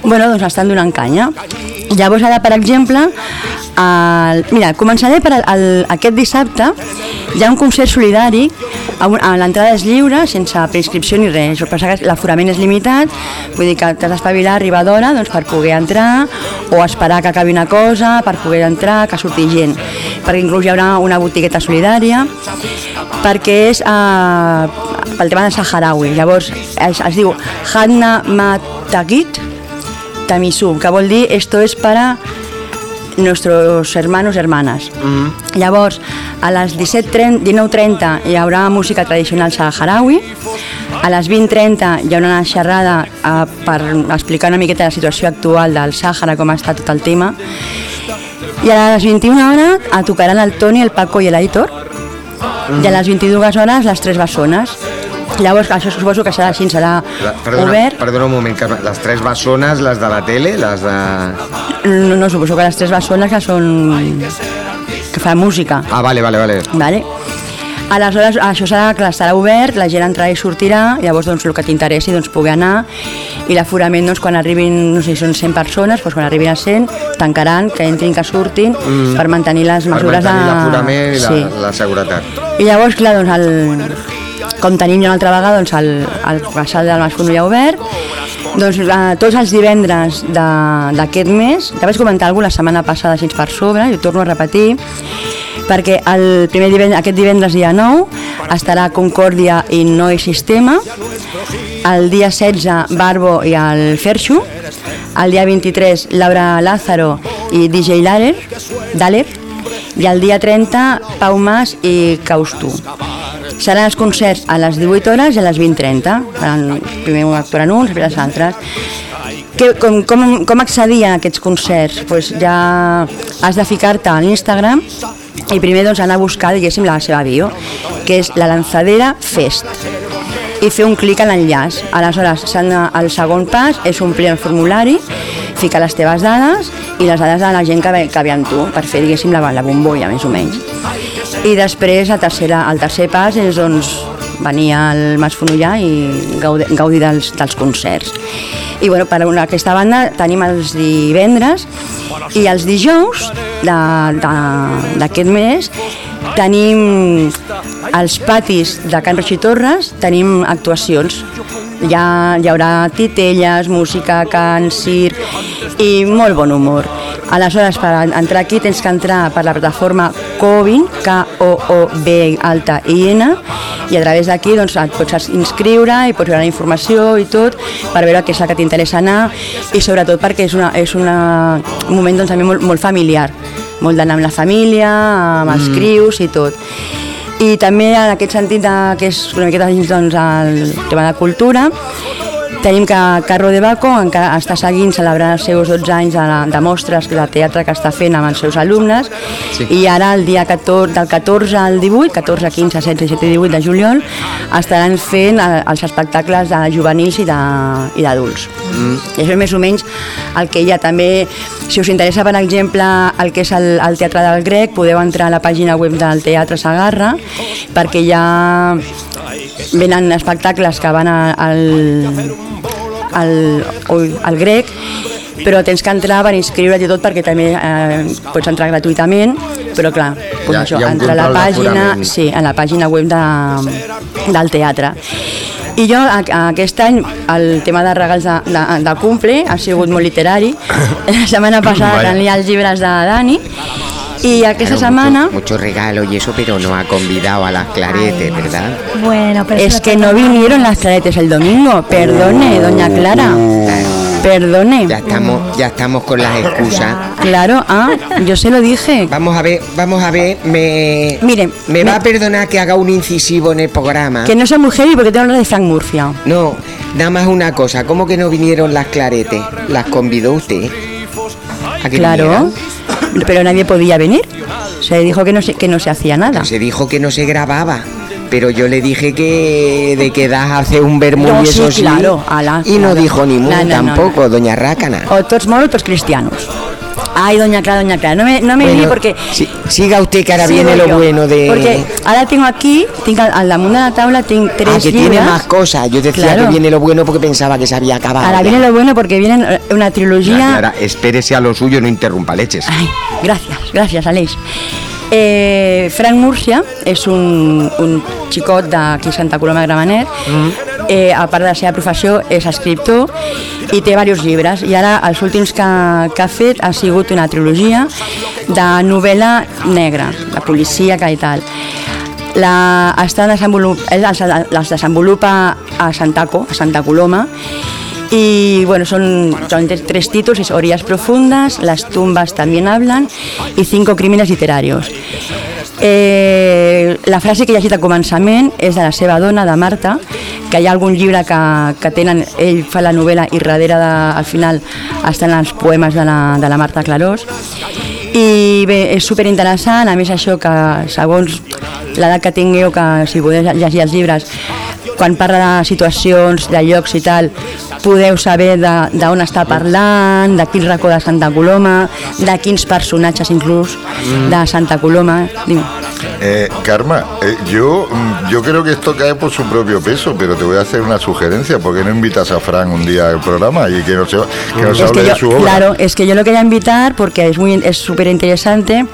Speaker 1: bueno, doncs estan donant canya. Llavors ara, per exemple, el, mira, començaré per el, el, aquest dissabte, hi ha un concert solidari, l'entrada és lliure, sense preinscripció ni res, passa que l'aforament és limitat, vull dir que t'has d'espavilar, arribar d'hora doncs, per poder entrar, o esperar que acabi una cosa, per poder entrar, que surti gent, perquè inclús hi haurà una botigueta solidària, perquè és eh, pel tema de Saharaui, llavors es, es diu Hanna Matagit Tamisu, que vol dir esto es para nuestros hermanos hermanas. Llavors, a les 17:30 19.30 hi haurà música tradicional saharaui, a les 20.30 hi haurà una xerrada eh, per explicar una miqueta la situació actual del Sàhara, com està tot el tema, i a les 21 hores tocaran el Toni, el Paco i l'Aitor, i a les 22 hores les tres bessones. Llavors, això suposo que serà així, serà
Speaker 2: La- Perdona,
Speaker 1: obert.
Speaker 2: perdona un moment, Carme. Les tres bessones, les de la tele, les de...
Speaker 1: No, no, suposo que les tres bessones que són... que fan música.
Speaker 2: Ah, vale, vale, vale.
Speaker 1: Vale? Aleshores, això serà, clar, estarà obert, la gent entrarà i sortirà, llavors doncs, el que t'interessi doncs, poder anar i l'aforament doncs, quan arribin, no sé si són 100 persones, doncs, quan arribin a 100 tancaran, que entrin, que surtin per mantenir les
Speaker 2: Per
Speaker 1: mesures
Speaker 2: mantenir
Speaker 1: de...
Speaker 2: l'aforament i la,
Speaker 1: sí.
Speaker 2: la seguretat.
Speaker 1: I llavors, clar, doncs, el, com tenim ja una altra vegada doncs, el, el casal del Mas Fonollà obert, doncs eh, tots els divendres d'aquest mes, ja vaig comentar alguna la setmana passada així per sobre, i ho torno a repetir, perquè el primer divendres, aquest divendres dia 9 estarà Concòrdia i Noi Sistema, el dia 16 Barbo i el Ferxo, el dia 23 Laura Lázaro i DJ Larer, Daler, i el dia 30 Pau Mas i Caustú. Seran els concerts a les 18 hores i a les 20.30. Faran primer actuaran uns, després els altres. Que, com, com, com accedir a aquests concerts? Pues ja has de ficar-te a l'Instagram i primer doncs, anar a buscar, diguéssim, la seva bio, que és la Lanzadera Fest i fer un clic a l'enllaç. Aleshores, el segon pas és omplir el formulari, ficar les teves dades i les dades de la gent que ve, que ve amb tu, per fer, diguéssim, la, la bombolla, més o menys. I després, la tercera, el tercer pas és doncs, venir al Mas Fonollà i gaudir, gaudir dels, dels concerts. I bueno, per una, aquesta banda tenim els divendres i els dijous d'aquest mes tenim als patis de Can Roig i Torres tenim actuacions hi, ha, hi haurà titelles, música, cant, circ i molt bon humor. Aleshores, per entrar aquí tens que entrar per la plataforma Covin, K-O-O-B alta i N, i a través d'aquí doncs, et pots inscriure i pots veure la informació i tot per veure què és el que t'interessa anar i sobretot perquè és, una, és una, un moment doncs, també molt, molt familiar, molt d'anar amb la família, amb els crius i tot. I també en aquest sentit de, que és una miqueta dins doncs, el tema de cultura, tenim que Carro de Baco encara està seguint celebrant els seus 12 anys de, de mostres de teatre que està fent amb els seus alumnes sí. i ara el dia 14, del 14 al 18, 14, 15, 16, 17 i 18 de juliol estaran fent eh, els espectacles de juvenils i d'adults. Mm. I això és més o menys el que hi ha. També, si us interessa, per exemple, el que és el, el Teatre del Grec, podeu entrar a la pàgina web del Teatre Sagarra perquè hi ha venen espectacles que van al, al, al grec però tens que entrar per inscriure't i tot perquè també eh, pots entrar gratuïtament però clar, pues
Speaker 2: Ja-
Speaker 1: això, entrar a la pàgina sí, a la pàgina web de, del teatre. I jo a, a aquest any el tema de regals de, de, de cumple ha sigut molt literari. La setmana passada tenia els llibres de Dani i aquesta
Speaker 6: Claro,
Speaker 1: setmana
Speaker 6: Mucho, mucho regalo y eso, pero no ha convidado a las claretes, ¿verdad?
Speaker 5: Bueno, pero
Speaker 1: Es que no vinieron las claretes el domingo. Perdone, doña Clara. Perdone.
Speaker 6: Ya estamos, ya estamos con las excusas.
Speaker 1: Claro, ah, yo se lo dije.
Speaker 6: Vamos a ver, vamos a ver, me,
Speaker 1: Mire,
Speaker 6: me va a perdonar que haga un incisivo en el programa.
Speaker 1: Que no sea muy heavy porque tengo hablar de Frank Murcia.
Speaker 6: No, nada más una cosa, ¿cómo que no vinieron las claretes? ¿Las convidó usted? ¿A que
Speaker 1: Claro.
Speaker 6: vinieran?
Speaker 1: Pero nadie podía venir. Se dijo que no se, que no se hacía nada.
Speaker 6: Se dijo que no se grababa. Pero yo le dije que de que das hace un vermú
Speaker 1: No,
Speaker 6: y eso
Speaker 1: sí,
Speaker 6: sí.
Speaker 1: claro, ala,
Speaker 6: y no dijo ni mu
Speaker 1: No, no, no,
Speaker 6: tampoco, doña Rácana.
Speaker 1: O todos moros, pues cristianos. Ay, doña Clara, doña Clara, no me, no me
Speaker 6: Bueno,
Speaker 1: porque...
Speaker 6: si- siga usted que ahora viene lo
Speaker 1: yo.
Speaker 6: bueno de.
Speaker 1: Porque ahora tengo aquí, tengo al, al damunt de la tabla, tengo tres
Speaker 6: Ah, que tiene más cosas. Yo decía
Speaker 1: Claro.
Speaker 6: que viene lo bueno porque pensaba que se había acabado.
Speaker 1: Ahora
Speaker 6: ya.
Speaker 1: viene lo bueno porque viene una trilogía...
Speaker 2: Clara, espérese a lo suyo, no interrumpa leches.
Speaker 1: Ay, gracias, gracias, Aleix. Eh, Frank Murcia és un, un xicot d'aquí a Santa Coloma de Gramenet, eh, a part de la seva professió és escriptor i té diversos llibres i ara els últims que, que ha fet ha sigut una trilogia de novel·la negra, de policíaca i tal. La, està desenvolup, ell les, les desenvolupa a Santaco, a Santa Coloma, y bueno, son, son tres- tres títulos, es Orillas Profundas, Las tumbas también hablan y Cinco crímenes literarios. Eh, la frase que he llegit a començament és de la seva dona, de Marta, que hi ha algun llibre que, que tenen, ell fa la novel·la i darrere de, al final estan els poemes de la, de la Marta Clarós. I bé, és superinteressant, a més això que segons l'edat que tingueu, que si podeu llegir els llibres, quan parla de situacions, de llocs i tal, podeu saber de- d'on està parlant, de quin racó de Santa Coloma, de quins personatges inclús de Santa Coloma. Dime.
Speaker 3: Eh, Karma, eh, yo, mm, yo creo que esto cae por su propio peso, pero te voy a hacer una sugerencia. ¿Por qué no invitas a Fran un día al programa y que nos, que nos
Speaker 1: Es
Speaker 3: hable
Speaker 1: que yo,
Speaker 3: de su obra?
Speaker 1: claro, es que yo lo quería invitar porque es muy es súper interesante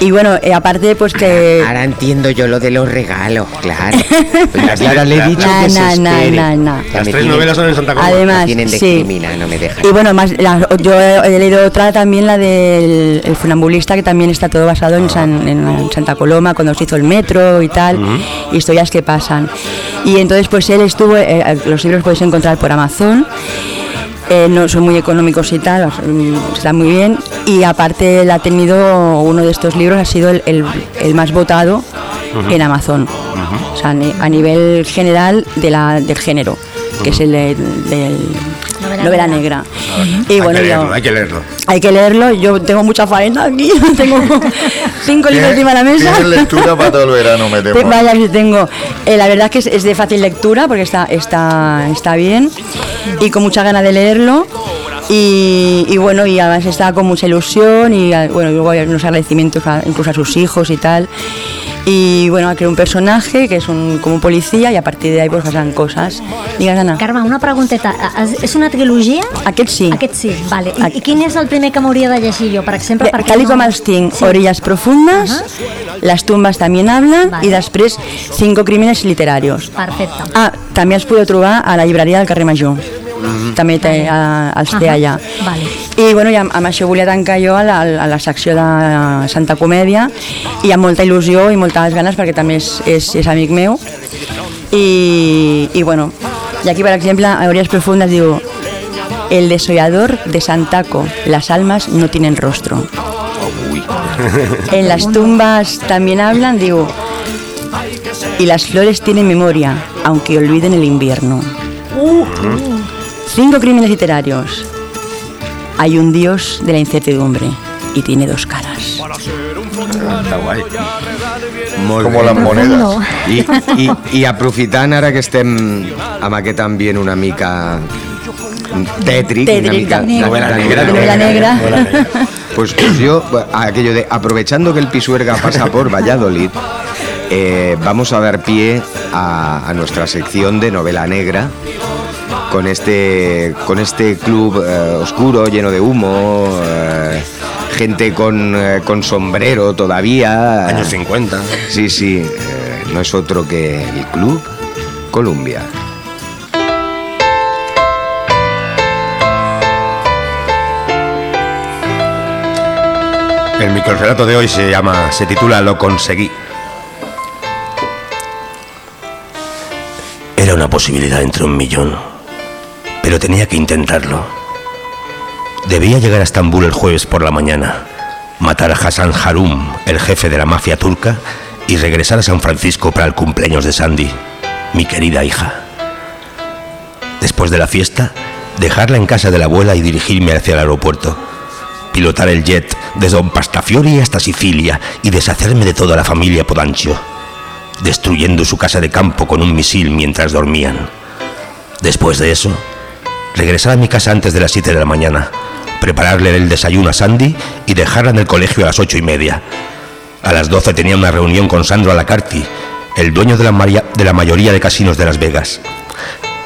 Speaker 1: y bueno, eh, aparte pues que
Speaker 8: Ahora entiendo yo lo de los regalos, claro. Pues ya le he dicho
Speaker 1: Na,
Speaker 8: que se
Speaker 9: Las tres
Speaker 8: tienen-
Speaker 9: novelas son en Santa Coloma.
Speaker 1: además
Speaker 8: tienen de
Speaker 1: sí.
Speaker 8: criminal, no me dejan.
Speaker 1: Y bueno, más la- yo he, he leído otra también, la del el funambulista, que también está todo basado en, San- en- en Santa Coloma, cuando se hizo el metro y tal, historias que pasan. Y entonces, pues él estuvo, eh, los libros podéis encontrar por Amazon. eh, no son muy económicos y tal, mm, están muy bien. Y aparte, él ha tenido uno de estos libros, ha sido el, el- el más votado en Amazon. O sea, ni- a nivel general de la, del género, que es el de- del
Speaker 5: Novela
Speaker 1: novela
Speaker 5: negra.
Speaker 1: negra. Y
Speaker 9: hay
Speaker 1: bueno,
Speaker 9: que
Speaker 1: yo-
Speaker 9: leerlo, hay que leerlo.
Speaker 1: hay que leerlo. Yo tengo mucha faena aquí. tengo cinco libros encima de la mesa.
Speaker 3: Tienes lectura para todo el verano, me temo.
Speaker 1: Vaya, que tengo. Eh, la verdad es que es, es de fácil lectura porque está, está, está bien y con mucha ganas de leerlo. Y, y bueno, y además está con mucha ilusión y bueno, luego hay unos agradecimientos a- incluso a sus hijos y tal. Y bueno, ha creado un personaje que es un, como un policía y a partir de ahí pues pasan cosas. Digues, Anna.
Speaker 5: Carme, una pregunteta. Es- És una trilogia?
Speaker 1: Aquest sí.
Speaker 5: Aquest sí, vale. I, i quin és el primer que m'hauria de llegir jo, per exemple?
Speaker 1: Bé,
Speaker 5: perquè
Speaker 1: tal
Speaker 5: no-
Speaker 1: como els tinc,
Speaker 5: Sí.
Speaker 1: Orillas Profundas, Las tumbas también hablan
Speaker 5: Vale.
Speaker 1: y després Cinco crímenes literarios.
Speaker 5: Perfecte.
Speaker 1: Ah, també els podeu trobar a la llibreria del carrer Major. També té, a, els té
Speaker 5: Ahà,
Speaker 1: allà.
Speaker 5: vale.
Speaker 1: I, bueno, i amb, això volia tancar jo a la, a la secció de Santa Comèdia i amb molta il·lusió i moltes ganes perquè també és, és, és amic meu. I, i bueno, i aquí per exemple a Orillas Profundas diu El desollador de Santaco, las almas no tienen rostro. En las tumbas también hablan, digo, y las flores tienen memoria, aunque olviden el invierno. Cinco crímenes literarios. Hay un dios de la incertidumbre y tiene dos caras.
Speaker 9: Està guai.
Speaker 2: Molt
Speaker 3: Como
Speaker 2: bé.
Speaker 3: las monedas.
Speaker 5: No.
Speaker 2: I, i, I aprofitant ara que estem amb aquest ambient una mica tètric, una
Speaker 1: Tètric,
Speaker 2: mica
Speaker 1: de-
Speaker 9: Novela negra.
Speaker 1: de novela negra.
Speaker 2: Pues, pues yo, aquello de aprovechando que el Pisuerga pasa por Valladolid, eh, vamos a dar pie a, a nuestra sección de novela negra con este, con este club eh, oscuro, lleno de humo, eh, gente con, eh, con sombrero todavía.
Speaker 9: Años 50.
Speaker 2: Sí, sí, eh, no es otro que el Club Columbia.
Speaker 9: El microrelato de hoy se llama, se titula Lo conseguí.
Speaker 10: Era una posibilidad entre un millón, pero tenía que intentarlo. Debía llegar a Estambul el jueves por la mañana, matar a Hassan Harum, el jefe de la mafia turca, y regresar a San Francisco para el cumpleaños de Sandy, mi querida hija. Después de la fiesta, dejarla en casa de la abuela y dirigirme hacia el aeropuerto. Pilotar el jet desde Don Pastafiori hasta Sicilia y deshacerme de toda la familia Podancio destruyendo su casa de campo con un misil mientras dormían. Después de eso, regresar a mi casa antes de las 7 de la mañana, prepararle el desayuno a Sandy y dejarla en el colegio a las ocho y media. A las 12 tenía una reunión con Sandro Alacarti, el dueño de la, de la mayoría de casinos de Las Vegas.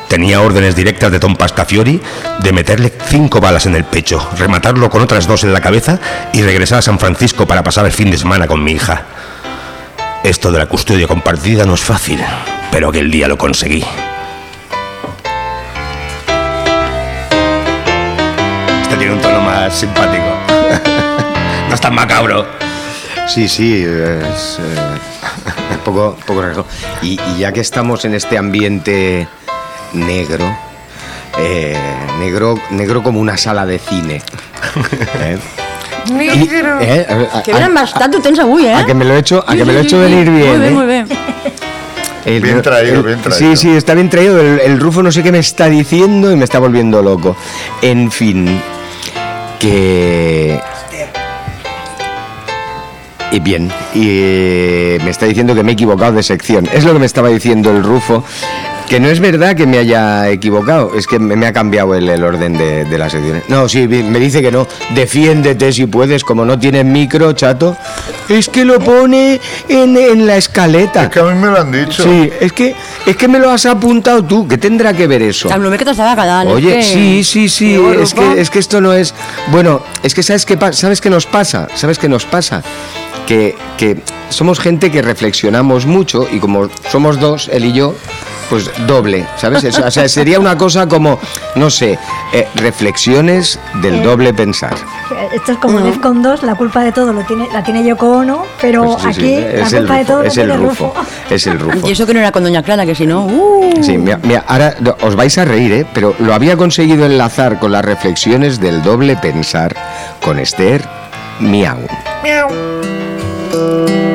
Speaker 10: Tenía órdenes directas de Tom Pastafiori de meterle cinco balas en el pecho, rematarlo con otras dos en la cabeza y regresar a San Francisco para pasar el fin de semana con mi hija. Esto de la custodia compartida no es fácil, pero aquel día lo conseguí. Este tiene un tono más simpático. No es tan macabro.
Speaker 2: Sí, sí, es eh, poco, poco raro. Y, y ya que estamos en este ambiente negro, eh, negro, negro como una sala de cine. ¿eh? Y- eh, a- a-
Speaker 1: Que venen bastant, ho tens avui, eh?
Speaker 2: a que me lo he hecho, a que me lo he hecho venir bien.
Speaker 1: Muy bien,
Speaker 2: ¿eh?
Speaker 1: muy bien.
Speaker 2: El-
Speaker 3: Bien traído,
Speaker 2: el-
Speaker 3: bien traído.
Speaker 2: Sí, sí, está bien traído. El, el Rufo no sé qué me está diciendo y me está volviendo loco. En fin, que... Y bien, y eh, me está diciendo que me he equivocado de sección. Es lo que me estaba diciendo el Rufo, que no es verdad que me haya equivocado, es que me, me ha cambiado el, el orden de, de las secciones. No, sí, me dice que no. Defiéndete si puedes, como no tienes micro, chato. Es que lo pone en, en la escaleta.
Speaker 3: Es que a mí me lo han dicho.
Speaker 2: Sí, es que, es que me lo has apuntado tú. ¿Qué tendrá que ver eso?
Speaker 1: Que
Speaker 2: Oye,
Speaker 1: que...
Speaker 2: sí, sí, sí, es que, es que esto no es... Bueno, es que ¿sabes qué, ¿sabes qué nos pasa? ¿Sabes qué nos pasa? Que, que somos gente que reflexionamos mucho y como somos dos, él y yo, pues doble, ¿sabes? Eso, o sea, sería una cosa como, no sé, eh, reflexiones del doble pensar.
Speaker 5: Esto es como
Speaker 1: Mm.
Speaker 5: Defcon 2, la culpa de todo lo tiene, la tiene Yoko Ono, pero
Speaker 2: Pues sí,
Speaker 5: aquí
Speaker 2: sí,
Speaker 5: la
Speaker 2: es el
Speaker 5: culpa de todo lo
Speaker 2: es el rufo,
Speaker 5: Rufo.
Speaker 2: es el rufo.
Speaker 1: Y eso que no era con Doña Clara, que si no... Uh,
Speaker 2: Sí, mira, mira, ahora os vais a reír, ¿eh? Pero lo había conseguido enlazar con las reflexiones del doble pensar con Esther Miau.
Speaker 11: Hola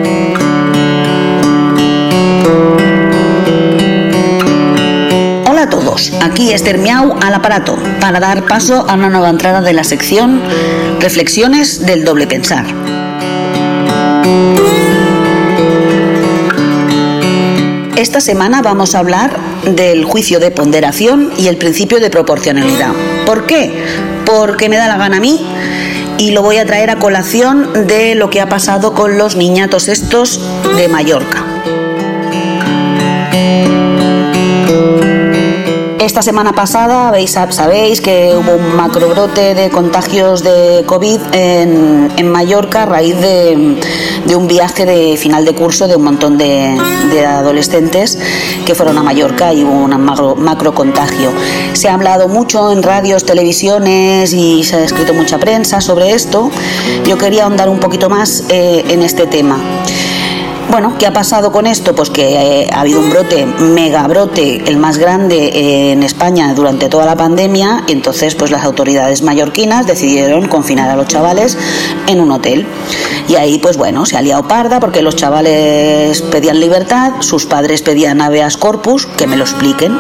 Speaker 11: aquí Esther Miau al aparato para dar paso a una nueva entrada de la sección Reflexiones del doble pensar. Esta semana vamos a hablar del juicio de ponderación y el principio de proporcionalidad. ¿Por qué? Porque me da la gana a mí y lo voy a traer a colación de lo que ha pasado con los niñatos estos de Mallorca. Esta semana pasada habéis- sabéis que hubo un macrobrote de contagios de COVID en, en Mallorca a raíz de, de un viaje de final de curso de un montón de, adolescentes que fueron a Mallorca y hubo un macro contagio. Se ha hablado mucho en radios, televisiones y se ha escrito mucha prensa sobre esto. Yo quería ahondar un poquito más eh, en este tema. Bueno, ¿qué ha pasado con esto? Pues que eh, ha habido un brote, mega brote, el más grande eh, en España durante toda la pandemia, y entonces pues las autoridades mallorquinas decidieron confinar a los chavales en un hotel. Y ahí pues bueno, se ha liado parda porque los chavales pedían libertad, sus padres pedían habeas corpus, que me lo expliquen,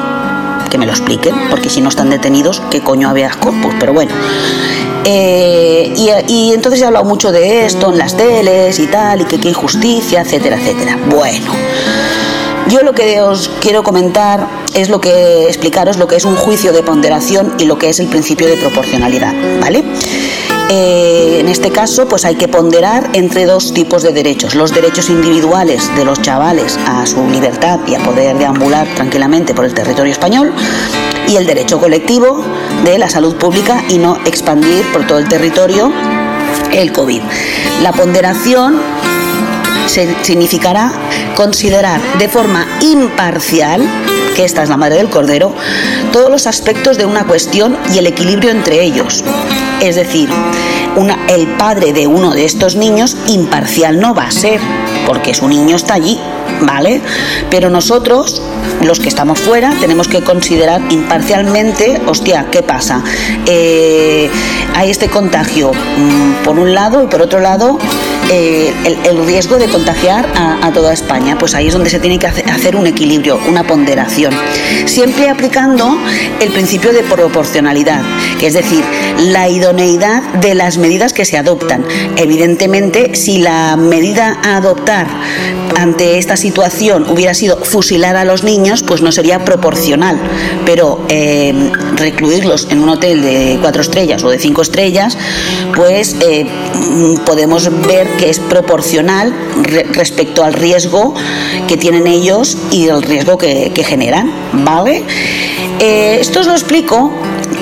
Speaker 11: que me lo expliquen, porque si no están detenidos, ¿qué coño habeas corpus? Pero bueno. Eh, y, y entonces ha hablado mucho de esto en las teles y tal, y que qué injusticia, etcétera, etcétera. Bueno, yo lo que os quiero comentar es lo que explicaros lo que es un juicio de ponderación y lo que es el principio de proporcionalidad, ¿vale? Eh, en este caso, pues hay que ponderar entre dos tipos de derechos: los derechos individuales de los chavales a su libertad y a poder deambular tranquilamente por el territorio español, y el derecho colectivo de la salud pública y no expandir por todo el territorio el COVID. La ponderación significará considerar de forma imparcial, que esta es la madre del cordero, todos los aspectos de una cuestión y el equilibrio entre ellos. Es decir, el padre de uno de estos niños imparcial no va a ser, porque su niño está allí, ¿vale? Pero nosotros, los que estamos fuera, tenemos que considerar imparcialmente, hostia, ¿qué pasa? Eh, hay este contagio mm, por un lado y por otro lado eh, el, riesgo de contagiar a, toda España. Pues ahí es donde se tiene que hace- hacer un equilibrio, una ponderación. Siempre aplicando el principio de proporcionalidad, que es decir, la idoneidad de las medidas que se adoptan. Evidentemente, si la medida a adoptar ante esta situación hubiera sido fusilar a los niños, pues no sería proporcional. Pero eh, recluirlos en un hotel de cuatro estrellas o de cinco estrellas, pues eh, podemos ver que es proporcional re- respecto al riesgo que tienen ellos y el riesgo que, que generan, ¿vale? Eh, esto os lo explico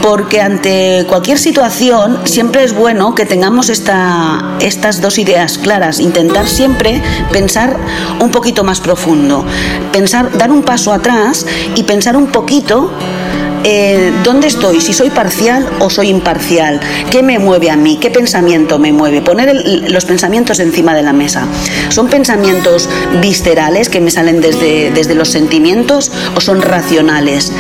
Speaker 11: porque ante cualquier situación siempre es bueno que tengamos esta, estas dos ideas claras, intentar siempre pensar un poquito más profundo, pensar, dar un paso atrás y pensar un poquito eh, dónde estoy, si soy parcial o soy imparcial, qué me mueve a mí, qué pensamiento me mueve, poner los pensamientos encima de la mesa. ¿Son pensamientos viscerales que me salen desde, desde los sentimientos o son racionales?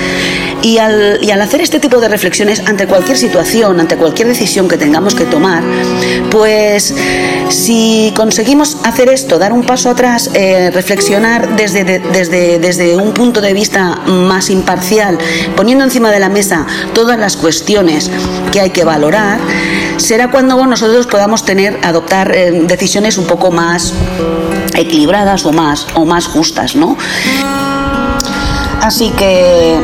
Speaker 11: Y al, y al hacer este tipo de reflexiones ante cualquier situación, ante cualquier decisión que tengamos que tomar, pues si conseguimos hacer esto, dar un paso atrás, eh, reflexionar desde, de- desde, desde un punto de vista más imparcial, poniendo encima de la mesa todas las cuestiones que hay que valorar, será cuando nosotros podamos tener, adoptar eh, decisiones un poco más equilibradas o más, o más justas, ¿no? Así que,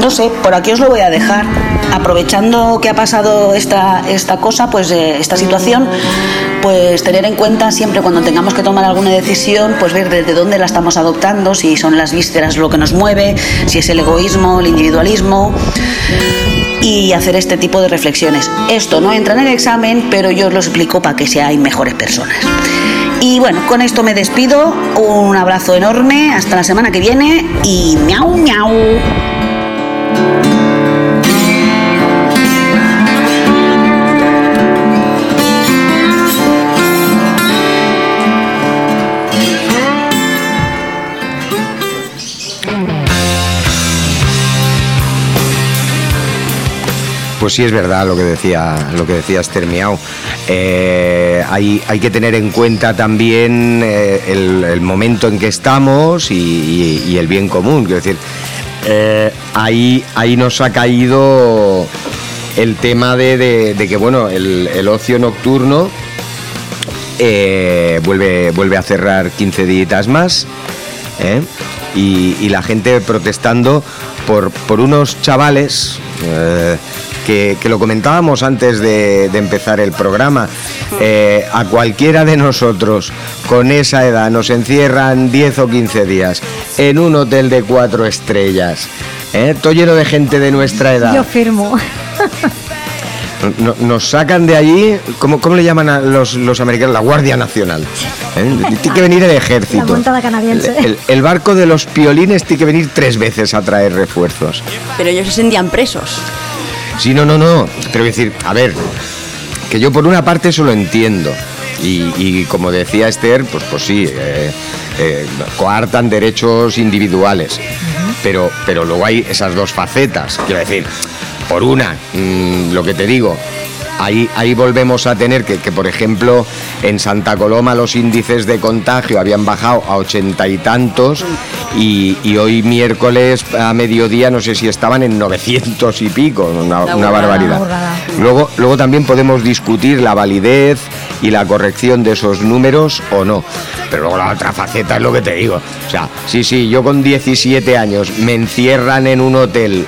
Speaker 11: no sé, por aquí os lo voy a dejar. Aprovechando que ha pasado esta, esta cosa, pues eh, esta situación, pues tener en cuenta siempre cuando tengamos que tomar alguna decisión, pues ver desde dónde la estamos adoptando, si son las vísceras lo que nos mueve, si es el egoísmo, el individualismo y hacer este tipo de reflexiones. Esto no entra en el examen, pero yo os lo explico para que seáis mejores personas. Y bueno, con esto me despido. Un abrazo enorme. Hasta la semana que viene. Y miau, miau.
Speaker 2: Pues sí es verdad lo que decía, lo que decía Esther Miau. Eh, hay, hay que tener en cuenta también eh, el, momento en que estamos y, el bien común. Quiero decir, eh, ahí, ahí nos ha caído el tema de, de- que bueno, el, ocio nocturno vuelve, vuelve a cerrar 15 días más. Y, y la gente protestando por, por unos chavales que, que lo comentábamos antes de, de empezar el programa. Eh, a cualquiera de nosotros con esa edad nos encierran 10 o 15 días en un hotel de cuatro estrellas. ¿eh? Todo lleno de gente de nuestra edad.
Speaker 5: Yo firmo.
Speaker 2: No- nos sacan de allí, ¿cómo, cómo le llaman a los, los americanos? La Guardia Nacional. ¿eh? Tiene que venir el ejército.
Speaker 5: La canadiense.
Speaker 2: El, el- el barco de los piolines tiene que venir tres veces a traer refuerzos.
Speaker 1: Pero ellos se sentían presos.
Speaker 2: Sí, no, no, no. Pero decir, a ver, que yo por una parte eso lo entiendo. Y, y como decía Esther, pues, pues sí, eh, eh, coartan derechos individuales. pero, pero luego hay esas dos facetas. Quiero decir, por una, mm, lo que te digo, ahí, ahí volvemos a tener que, que, por ejemplo, en Santa Coloma los índices de contagio habían bajado a ochenta y tantos y, y hoy miércoles a mediodía no sé si estaban en 900 y pico, una, barbaridad. Luego, luego también podemos discutir la validez y la corrección de esos números o no. Pero luego la otra faceta es lo que te digo. O sea, sí, sí, yo con 17 años me encierran en un hotel.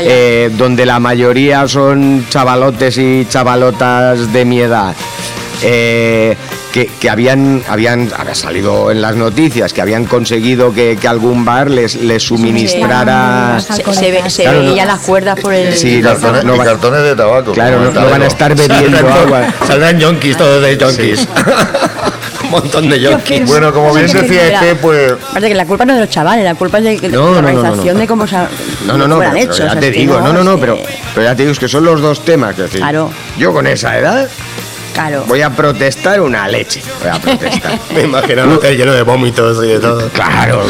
Speaker 2: Eh, donde la mayoría son chavalotes y chavalotas de mi edad. eh, que, que habían, habían había salido en las noticias que habían conseguido que, que algún bar les, les suministrara
Speaker 1: Se, se ve- se
Speaker 2: Claro, no.
Speaker 1: las cuerdas por el.
Speaker 2: Sí,
Speaker 3: Y cartones,
Speaker 2: no
Speaker 3: y
Speaker 2: va-
Speaker 3: cartones de tabaco.
Speaker 2: Claro, no, no van a estar bebiendo agua.
Speaker 10: Saldrán yonkis, todos de yonkis. montón de yonkis.
Speaker 3: Bueno, como bien decía este, pues
Speaker 1: Aparte que la culpa no es de los chavales, la culpa es de, de
Speaker 2: No,
Speaker 1: la
Speaker 2: no, no, no,
Speaker 1: organización
Speaker 2: no.
Speaker 1: de cómo se
Speaker 2: No, no, no, pero, ya te digo, no, no, no,
Speaker 1: es
Speaker 2: pero,
Speaker 1: que-
Speaker 2: pero ya te digo es que son los dos temas. que decir,
Speaker 1: Claro.
Speaker 2: Yo con esa edad
Speaker 1: Claro.
Speaker 2: voy a protestar una leche. Voy a protestar.
Speaker 10: Me imagino un hotel lleno de vómitos y de todo.
Speaker 2: Claro,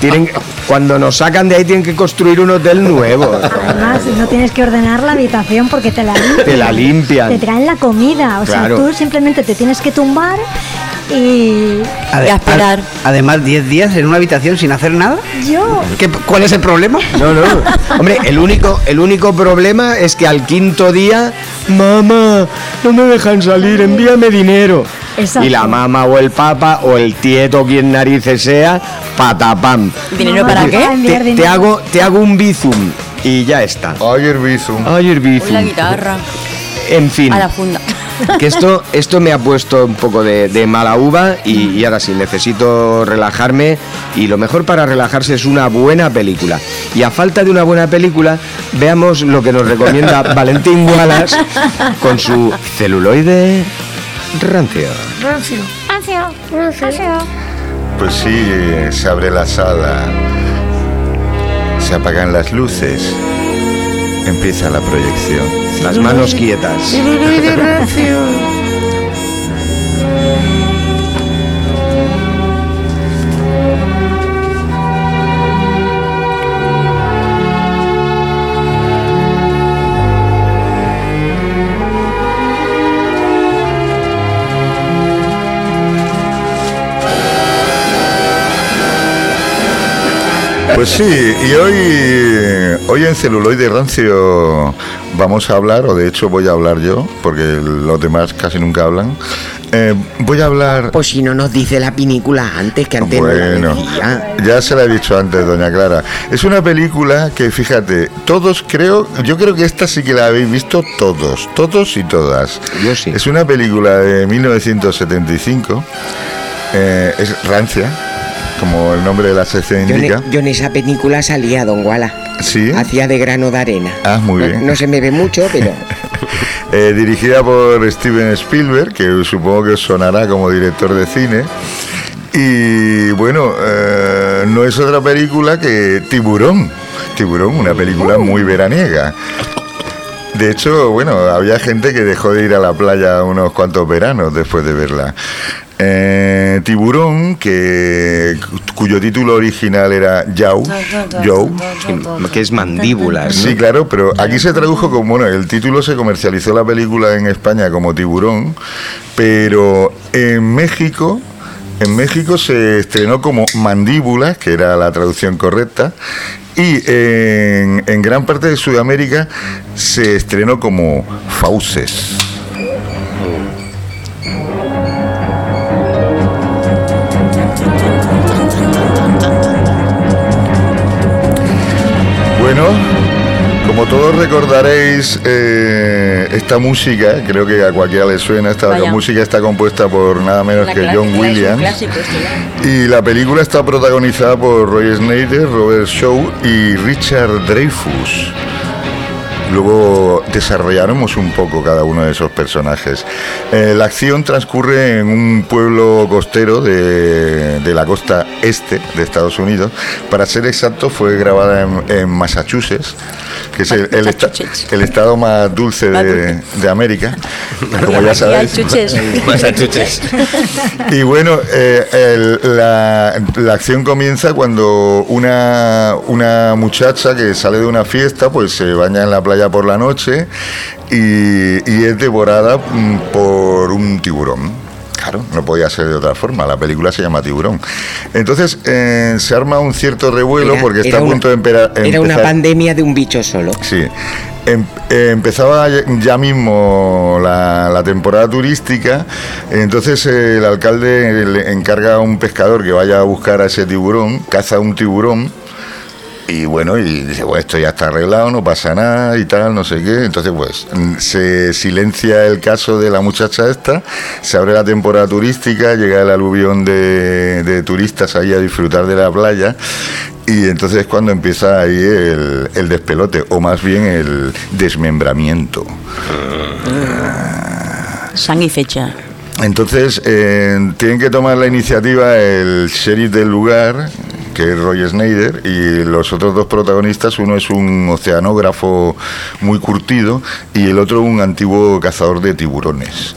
Speaker 2: tienen, cuando nos sacan de ahí tienen que construir un hotel nuevo.
Speaker 5: Además, no tienes que ordenar la habitación porque te la limpian.
Speaker 2: Te la limpian.
Speaker 5: Te traen la comida. O
Speaker 2: Claro.
Speaker 5: sea, tú simplemente te tienes que tumbar y
Speaker 1: Y a esperar.
Speaker 12: además, 10 días en una habitación sin hacer nada.
Speaker 5: yo.
Speaker 12: ¿Qué- ¿Cuál es el problema?
Speaker 2: No, no. Hombre, el único, el único problema es que al quinto día, mamá, no me dejan salir, envíame dinero.
Speaker 5: Exacto.
Speaker 2: Y la mamá o el papa o el tieto, quien narices sea, patapam.
Speaker 1: ¿Dinero para qué?
Speaker 5: enviar
Speaker 2: Te,
Speaker 5: dinero.
Speaker 2: hago, te hago un bizum y ya está.
Speaker 3: ayer Bizum.
Speaker 2: Ay, el bizum.
Speaker 1: la guitarra.
Speaker 2: En fin.
Speaker 1: A la funda.
Speaker 2: Que esto, esto me ha puesto un poco de, de mala uva y, y ahora sí, necesito relajarme y lo mejor para relajarse es una buena película. Y a falta de una buena película, veamos lo que nos recomienda Valentín Wallace con su celuloide rancio.
Speaker 3: Pues sí, se abre la sala, se apagan las luces, empieza la proyección.
Speaker 2: Las manos quietas.
Speaker 3: Pues sí, y hoy, hoy en celuloide rancio vamos a hablar, o de hecho voy a hablar yo, porque los demás casi nunca hablan, Eh, voy a hablar.
Speaker 6: Pues si no nos dice la película antes, que antes no la
Speaker 3: Bueno,
Speaker 6: decía.
Speaker 3: ya se la he dicho antes, doña Clara. Es una película que, fíjate, todos creo, yo creo que esta sí que la habéis visto todos, todos y todas.
Speaker 2: Yo sí.
Speaker 3: Es una película de 1975, eh, es rancia, como el nombre de la sección
Speaker 6: Yo,
Speaker 3: indica.
Speaker 6: yo en esa película salía Don Guala.
Speaker 3: Sí.
Speaker 6: Hacía de grano de arena.
Speaker 3: Ah, muy
Speaker 6: No-
Speaker 3: bien.
Speaker 6: No, se me ve mucho, pero
Speaker 3: Eh, dirigida por Steven Spielberg, que supongo que os sonará como director de cine. Y bueno, eh, no es otra película que Tiburón. Tiburón, una película muy veraniega. De hecho, bueno, había gente que dejó de ir a la playa unos cuantos veranos después de verla. Eh, Tiburón, que cuyo título original era Yau, Joe,
Speaker 2: que es mandíbulas. ¿no?
Speaker 3: Sí, claro, pero aquí se tradujo como, bueno, el título se comercializó la película en España como Tiburón, pero en México, en México se estrenó como Mandíbulas, que era la traducción correcta, y en, en gran parte de Sudamérica se estrenó como Fauces. Bueno, como todos recordaréis, eh, esta música, creo que a cualquiera le suena, esta
Speaker 1: Vaya.
Speaker 3: música está compuesta por nada menos
Speaker 1: La
Speaker 3: que John Williams.
Speaker 1: clásico.
Speaker 3: Y la película está protagonizada por Roy Snyder, Robert Shaw y Richard Dreyfus. Luego desarrollaremos un poco cada uno de esos personajes. Eh, la acción transcurre en un pueblo costero de, de la costa este de Estados Unidos. Para ser exacto, fue grabada en, en Massachusetts, que es el, el esta-
Speaker 1: Massachusetts.
Speaker 3: el estado más dulce de, de América, como ya sabéis.
Speaker 10: Massachusetts.
Speaker 3: Y bueno, eh, el- la, la acción comienza cuando una, una muchacha que sale de una fiesta, pues se baña en la playa por la noche y, y es devorada mm, por un tiburón. Claro, no podía ser de otra forma. La película se llama Tiburón. Entonces eh, se arma un cierto revuelo
Speaker 6: Era-
Speaker 3: porque está a
Speaker 6: una-
Speaker 3: punto de empera-
Speaker 6: era una
Speaker 3: empezar-
Speaker 6: pandemia de un bicho solo.
Speaker 3: Sí. Em- eh, empezaba ya- ya mismo la, la temporada turística, entonces eh, el alcalde le encarga a un pescador que vaya a buscar a ese tiburón, caza un tiburón. Y bueno, y dice, bueno, esto ya está arreglado, no pasa nada y tal, no sé qué. Entonces, pues, mm, se silencia el caso de la muchacha esta, se abre la temporada turística, llega el aluvión de, de turistas ahí a disfrutar de la playa. Y entonces es cuando empieza ahí el, el despelote, o más bien el desmembramiento.
Speaker 1: Sang y fecha.
Speaker 3: Entonces, eh, tienen que tomar la iniciativa el sheriff del lugar, que es Roy Snyder, y los otros dos protagonistas, uno es un oceanógrafo muy curtido y el otro un antiguo cazador de tiburones.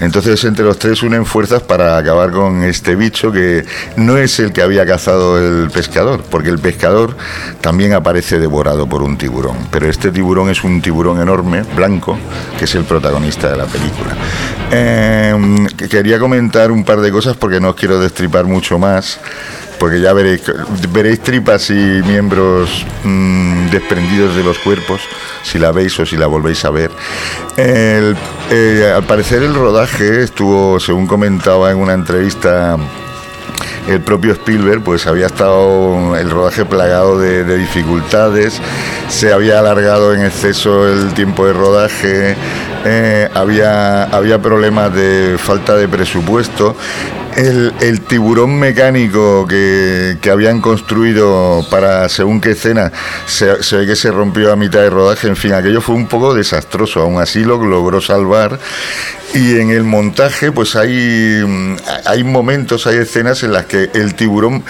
Speaker 3: Entonces, entre los tres unen fuerzas para acabar con este bicho que no es el que había cazado el pescador, porque el pescador también aparece devorado por un tiburón, pero este tiburón es un tiburón enorme, blanco, que es el protagonista de la película. Que quería comentar un par de cosas porque no os quiero destripar mucho más, porque ya veréis, veréis tripas y miembros mm, desprendidos de los cuerpos, si la veis o si la volvéis a ver. Eh, al parecer el rodaje estuvo, según comentaba en una entrevista el propio Spielberg pues había estado el rodaje plagado de, de dificultades, se había alargado en exceso el tiempo de rodaje, eh, había, había problemas de falta de presupuesto. El, tiburón mecánico que, que habían construido para según qué escena se, se ve que se rompió a mitad de rodaje, en fin, aquello fue un poco desastroso, aún así lo logró salvar. Y en el montaje, pues hay, hay momentos, hay escenas en las que el tiburón,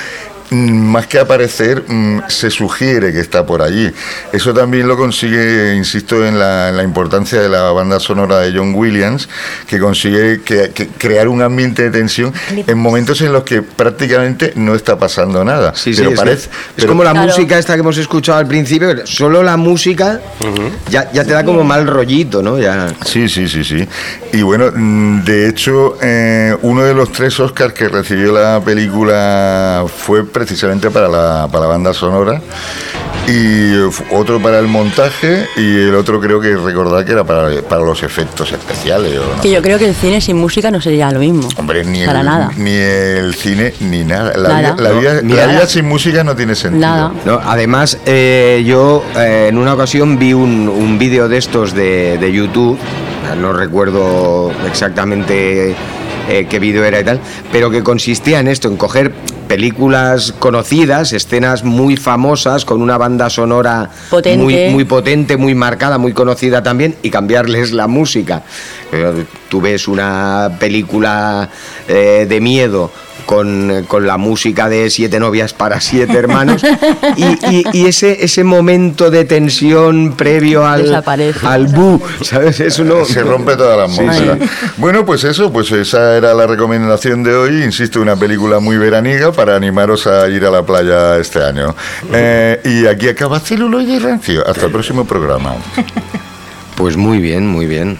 Speaker 3: más que aparecer, mm, se sugiere que está por allí. Eso también lo consigue, insisto, en la, en la importancia de la banda sonora de John Williams, que consigue que- que crear un ambiente de tensión en momentos en los que prácticamente no está pasando nada.
Speaker 2: Sí, sí,
Speaker 3: pero
Speaker 2: es,
Speaker 3: parece,
Speaker 2: es
Speaker 3: pero-
Speaker 2: como la
Speaker 1: Claro.
Speaker 2: música esta que hemos escuchado al principio, solo la música ya, ya te da como mal rollito, ¿no? Ya.
Speaker 3: Sí, sí, sí, sí. Y bueno, mm, de hecho, eh, uno de los tres Oscars que recibió la película fue precisamente para la, para la banda sonora. y f- otro para el montaje y el otro creo que recordar que era para, para los efectos especiales. o no
Speaker 1: Que yo creo que el cine sin música no sería lo mismo.
Speaker 3: Hombre, ni
Speaker 1: Para
Speaker 3: el,
Speaker 1: nada.
Speaker 3: ni el cine ni nada. La,
Speaker 1: Nada.
Speaker 3: Vida, la,
Speaker 2: No,
Speaker 3: vida,
Speaker 2: mira,
Speaker 3: la vida
Speaker 2: nada.
Speaker 3: sin música no tiene sentido.
Speaker 1: Nada.
Speaker 2: No, además, eh, yo eh, en una ocasión vi un, un vídeo de estos de, de YouTube, no recuerdo exactamente eh, qué vídeo era y tal, pero que consistía en esto, en coger películas conocidas, escenas muy famosas, con una banda sonora
Speaker 1: Potente.
Speaker 2: muy, muy potente, muy marcada, muy conocida también, y cambiarles la música. Eh, Tú ves una película eh, de miedo con, con la música de Siete novias para siete hermanos y, y- y ese, ese momento de tensión previo al,
Speaker 1: Desaparece.
Speaker 2: al bu, ¿sabes? Eso no...
Speaker 3: Se rompe toda la
Speaker 2: Sí,
Speaker 3: atmósfera.
Speaker 2: sí.
Speaker 3: Bueno, pues eso, pues esa era la recomendación de hoy. Insisto, una película muy veraniga para animaros a ir a la playa este año. Eh, y aquí acaba Celuloide y Rancio. Hasta el próximo programa.
Speaker 2: Pues muy bien, muy bien.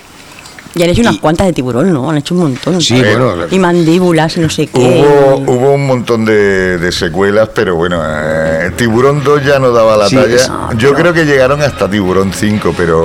Speaker 1: Y han hecho unas cuantas de tiburón, ¿no? Han hecho un montón.
Speaker 2: Sí, bueno,
Speaker 1: Y mandíbulas, no sé qué.
Speaker 3: Hubo, hubo un montón de, de secuelas, pero bueno, eh, Tiburón 2 ya no daba la
Speaker 2: Sí,
Speaker 3: talla. Yo creo que llegaron hasta Tiburón 5, pero...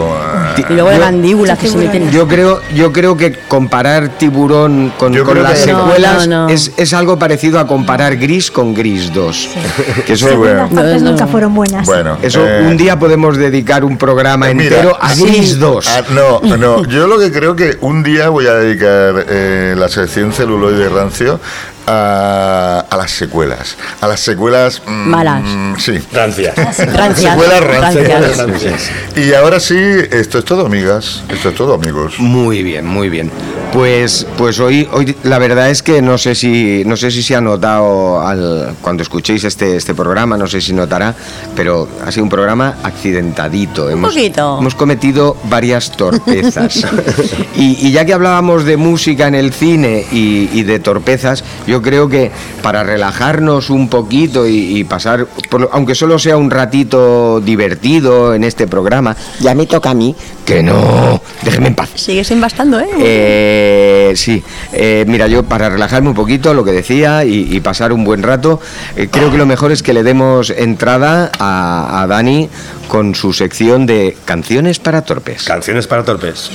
Speaker 3: eh,
Speaker 1: Y luego de
Speaker 2: Yo-
Speaker 1: mandíbulas que se meten.
Speaker 2: Yo creo, yo creo que comparar tiburón con, con las secuelas
Speaker 1: no, no.
Speaker 2: Es, es algo parecido a comparar Gris con Gris 2. Que eso,
Speaker 3: Sí, bueno.
Speaker 5: Las partes
Speaker 1: No, no.
Speaker 5: nunca fueron buenas.
Speaker 3: bueno,
Speaker 2: eso
Speaker 3: eh,
Speaker 2: un día podemos dedicar un programa
Speaker 3: Mira,
Speaker 2: entero a
Speaker 3: sí.
Speaker 2: Gris 2.
Speaker 3: Ah, no, no, yo lo que creo que un día voy a dedicar eh, la sección celuloide rancio a, a las secuelas. A las secuelas... mm,
Speaker 1: Malas.
Speaker 3: Sí.
Speaker 10: Rancia.
Speaker 1: Rancias.
Speaker 3: Secuelas rancias.
Speaker 1: Rancias.
Speaker 3: Y ahora sí, esto es todo, amigas. Esto es todo, amigos.
Speaker 2: Muy bien, muy bien. Pues, pues hoy, hoy la verdad es que no sé si, no sé si se ha notado al, cuando escuchéis este, este programa, no sé si notará, pero ha sido un programa accidentadito. Hemos,
Speaker 1: poquito.
Speaker 2: hemos cometido varias torpezas. y, y ya que hablábamos de música en el cine y, y de torpezas, yo creo que para relajarnos un poquito y, y pasar, por aunque solo sea un ratito divertido en este programa,
Speaker 6: Ya me toca a mí.
Speaker 2: que no, déjeme en paz.
Speaker 1: Sigues embastando, ¿eh?
Speaker 2: Eh, sí, Eh, mira, yo para relajarme un poquito, lo que decía, y, y pasar un buen rato, eh, creo que lo mejor es que le demos entrada a, a Dani con su sección de canciones para torpes.
Speaker 10: Canciones para torpes.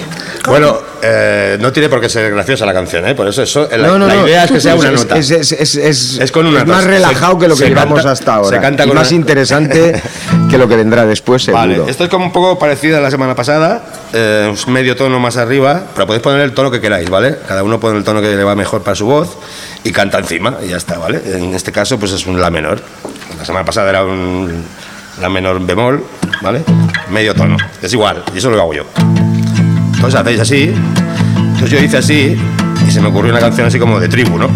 Speaker 10: Bueno, eh, no tiene por qué ser graciosa la canción, ¿eh? Por eso, eso la,
Speaker 2: No, no,
Speaker 10: la
Speaker 2: no.
Speaker 10: idea es que sea una
Speaker 2: Es-
Speaker 10: nota.
Speaker 2: Es, es- es-
Speaker 10: con una
Speaker 2: es más relajado
Speaker 10: Se-
Speaker 2: que lo que llevamos
Speaker 10: canta-
Speaker 2: hasta ahora.
Speaker 10: se canta
Speaker 2: y más
Speaker 10: una-
Speaker 2: interesante que lo que vendrá después, seguro.
Speaker 10: Vale, esto es como un poco parecido a la semana pasada, eh, medio tono más arriba, pero podéis poner el tono que queráis, ¿vale? Cada uno pone el tono que le va mejor para su voz y canta encima y ya está, ¿vale? En este caso, pues es un la menor. La semana pasada era un la menor bemol, ¿vale? Medio tono, es igual, y eso lo hago yo. Entonces hacéis así, entonces yo hice así y se me ocurrió una canción así como de tribu, ¿no?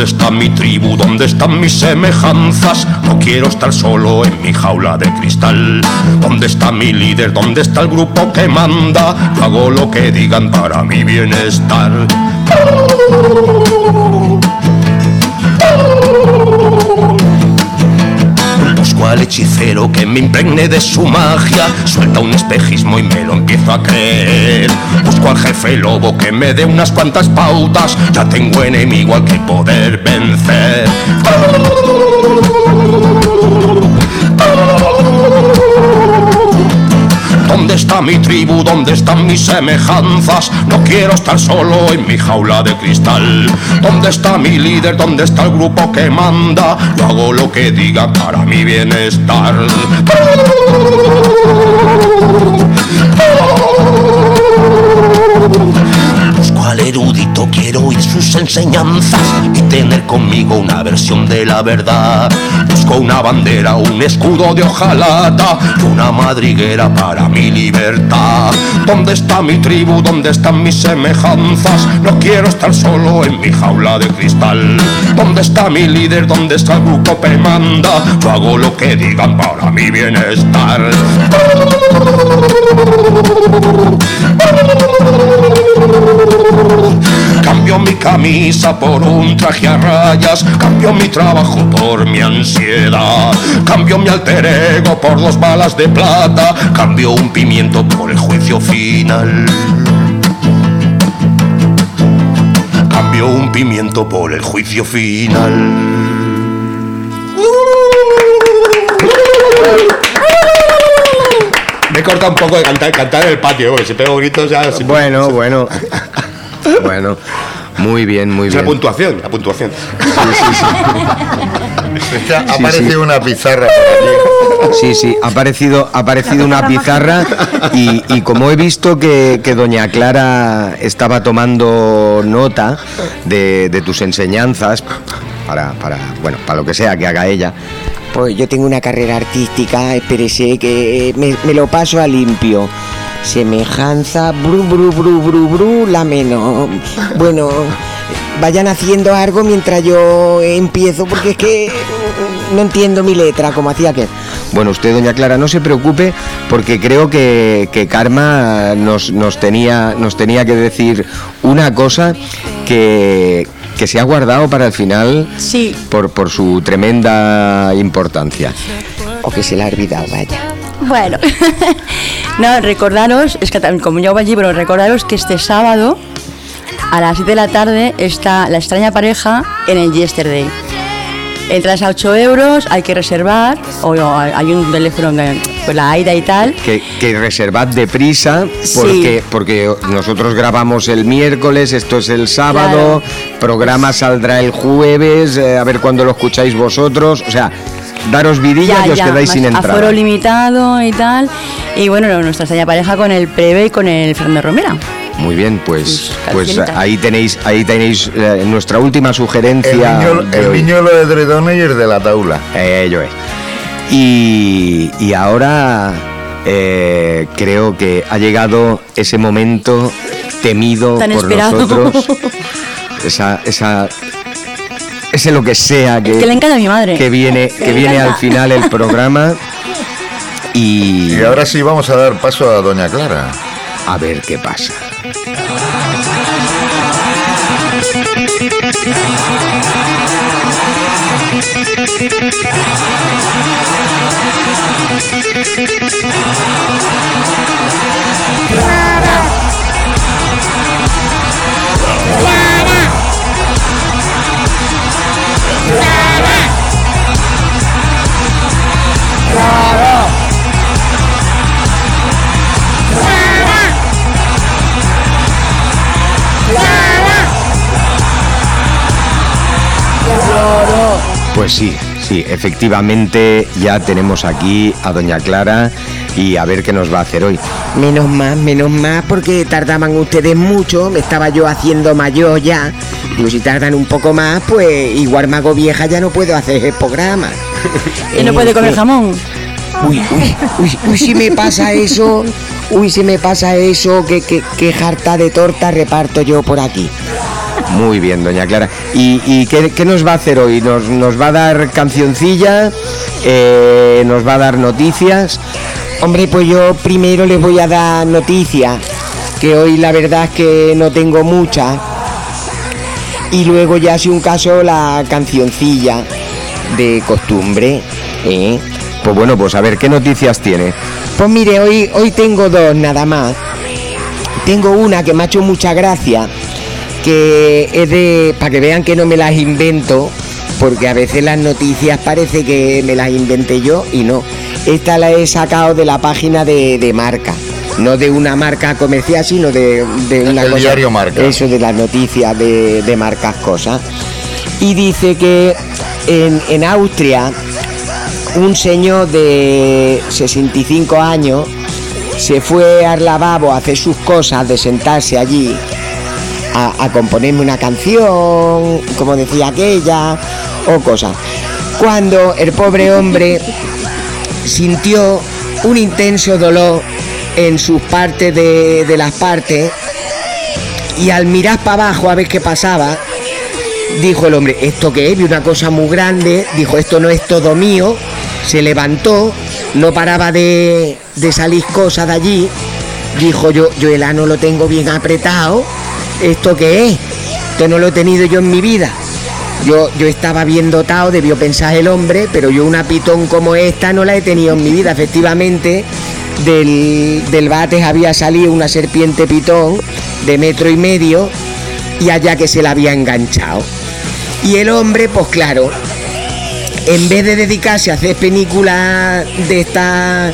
Speaker 10: ¿Dónde está mi tribu? ¿Dónde están mis semejanzas? No quiero estar solo en mi jaula de cristal. ¿Dónde está mi líder? ¿Dónde está el grupo que manda? Yo hago lo que digan para mi bienestar. Al hechicero que me impregne de su magia. Suelta un espejismo y me lo empiezo a creer. Busco al jefe lobo que me dé unas cuantas pautas. Ya tengo enemigo al que poder vencer. ¿Dónde está mi tribu? ¿Dónde están mis semejanzas? No quiero estar solo en mi jaula de cristal. ¿Dónde está mi líder? ¿Dónde está el grupo que manda? Yo hago lo que diga para mi bienestar. Erudito, quiero oír sus enseñanzas y tener conmigo una versión de la verdad. Busco una bandera, un escudo de hojalata y una madriguera para mi libertad. ¿Dónde está mi tribu? ¿Dónde están mis semejanzas? No quiero estar solo en mi jaula de cristal. ¿Dónde está mi líder? ¿Dónde está el grupo que manda? Yo hago lo que digan para mi bienestar. Cambio mi camisa por un traje a rayas, cambio mi trabajo por mi ansiedad, cambio mi alter ego por dos balas de plata, cambio un pimiento por el juicio final. dio un pimiento por el juicio final.
Speaker 9: Me he cortado un poco de cantar, cantar en el patio, porque si pego gritos ya... si-
Speaker 13: Bueno, bueno. Bueno. Muy bien, muy
Speaker 9: Es la
Speaker 13: bien.
Speaker 9: puntuación, la puntuación.
Speaker 3: Que ha
Speaker 13: Sí,
Speaker 3: aparecido
Speaker 13: sí.
Speaker 3: una pizarra por aquí.
Speaker 13: Sí, sí, ha aparecido, ha aparecido una pizarra y, y como he visto que, que doña Clara estaba tomando nota de, de tus enseñanzas para, para, bueno, para lo que sea que haga ella,
Speaker 2: Pues yo tengo una carrera artística, espérese que me, me lo paso a limpio. Semejanza, bru, bru, bru, bru, bru, la menos. Bueno, vayan haciendo algo mientras yo empiezo, porque es que no entiendo mi letra, como hacía que.
Speaker 13: Bueno, usted, doña Clara, no se preocupe porque creo que, que Karma nos, nos, tenía, nos tenía que decir una cosa que, que se ha guardado para el final
Speaker 1: Sí,
Speaker 13: por, por su tremenda importancia.
Speaker 2: O que se la ha olvidado, vaya.
Speaker 1: Bueno. no, recordaros, es que como yo voy allí, pero recordaros que este sábado a las 7 de la tarde está la extraña pareja en el Yesterday. Entras a 8 euros, hay que reservar, o, hay un teléfono de pues, la AIDA y tal.
Speaker 13: Que, que reservad deprisa porque, porque nosotros grabamos el miércoles, esto es el sábado, programa saldrá el jueves, eh, a ver cuándo lo escucháis vosotros, o sea, daros vidilla y os quedáis sin
Speaker 1: Aforo
Speaker 13: entrada.
Speaker 1: limitado y tal. Y bueno, nuestra extraña pareja con el Preve y con el Fernando Romera.
Speaker 13: Muy bien, pues, pues ahí tenéis, ahí tenéis eh, nuestra última sugerencia.
Speaker 3: el
Speaker 13: hoy.
Speaker 3: niño lo de Dredone y el de la taula.
Speaker 13: Ello es. Y, y ahora eh, creo que ha llegado ese momento temido
Speaker 1: Tan
Speaker 13: por
Speaker 1: esperado.
Speaker 13: nosotros. Esa, esa, ese lo que sea que,
Speaker 1: Que le encanta a mi madre.
Speaker 13: que viene,
Speaker 1: Que
Speaker 13: viene al final el programa. Y,
Speaker 3: Y ahora sí vamos a dar paso a Doña Clara.
Speaker 13: a ver qué pasa. Pues sí, sí, efectivamente ya tenemos aquí a Doña Clara y a ver qué nos va a hacer hoy.
Speaker 2: Menos más, menos más, porque tardaban ustedes mucho, me estaba yo haciendo mayor ya. Digo, si tardan un poco más, pues igual mago vieja ya no puedo hacer el programa.
Speaker 1: Y no puede comer
Speaker 2: Eh,
Speaker 1: jamón.
Speaker 2: Uy, uy, uy, uy, si me pasa eso, uy, si me pasa eso, que, que, que jarta de torta reparto yo por aquí.
Speaker 13: Muy bien, Doña Clara. ¿Y, y qué, qué nos va a hacer hoy? ¿Nos, nos va a dar cancioncilla? Eh, ¿Nos va a dar noticias?
Speaker 2: Hombre, pues yo primero les voy a dar noticias, que hoy la verdad es que no tengo muchas. Y luego ya si un caso la cancioncilla de costumbre. ¿eh?
Speaker 13: Pues bueno, pues a ver, ¿qué noticias tiene?
Speaker 2: Pues mire, hoy, hoy tengo dos nada más. Tengo una que me ha hecho mucha gracia, que es de. para que vean que no me las invento, porque a veces las noticias parece que me las inventé yo y no. Esta la he sacado de la página de, de marca. No de una marca comercial, sino de, de una
Speaker 3: El
Speaker 2: cosa.
Speaker 3: diario Marca.
Speaker 2: Eso de las noticias de, de marcas cosas. Y dice que en, en Austria un señor de 65 años se fue al lavabo a hacer sus cosas, de sentarse allí a, componerme una canción, como decía aquella, o cosas. Cuando el pobre hombre sintió un intenso dolor en sus partes de, las partes y al mirar para abajo a ver qué pasaba, dijo el hombre, ¿esto qué es? Vi una cosa muy grande, dijo, esto no es todo mío, se levantó, no paraba de, de salir cosas de allí, dijo yo, yo el ano lo tengo bien apretado, ¿esto qué es? Esto no lo he tenido yo en mi vida. Yo, yo estaba bien dotado, debió pensar el hombre, pero yo una pitón como esta no la he tenido en mi vida. Efectivamente, del, del váter había salido una serpiente pitón de metro y medio
Speaker 6: y allá que se la había enganchado. Y el hombre, pues claro, en vez de dedicarse a hacer películas de esta...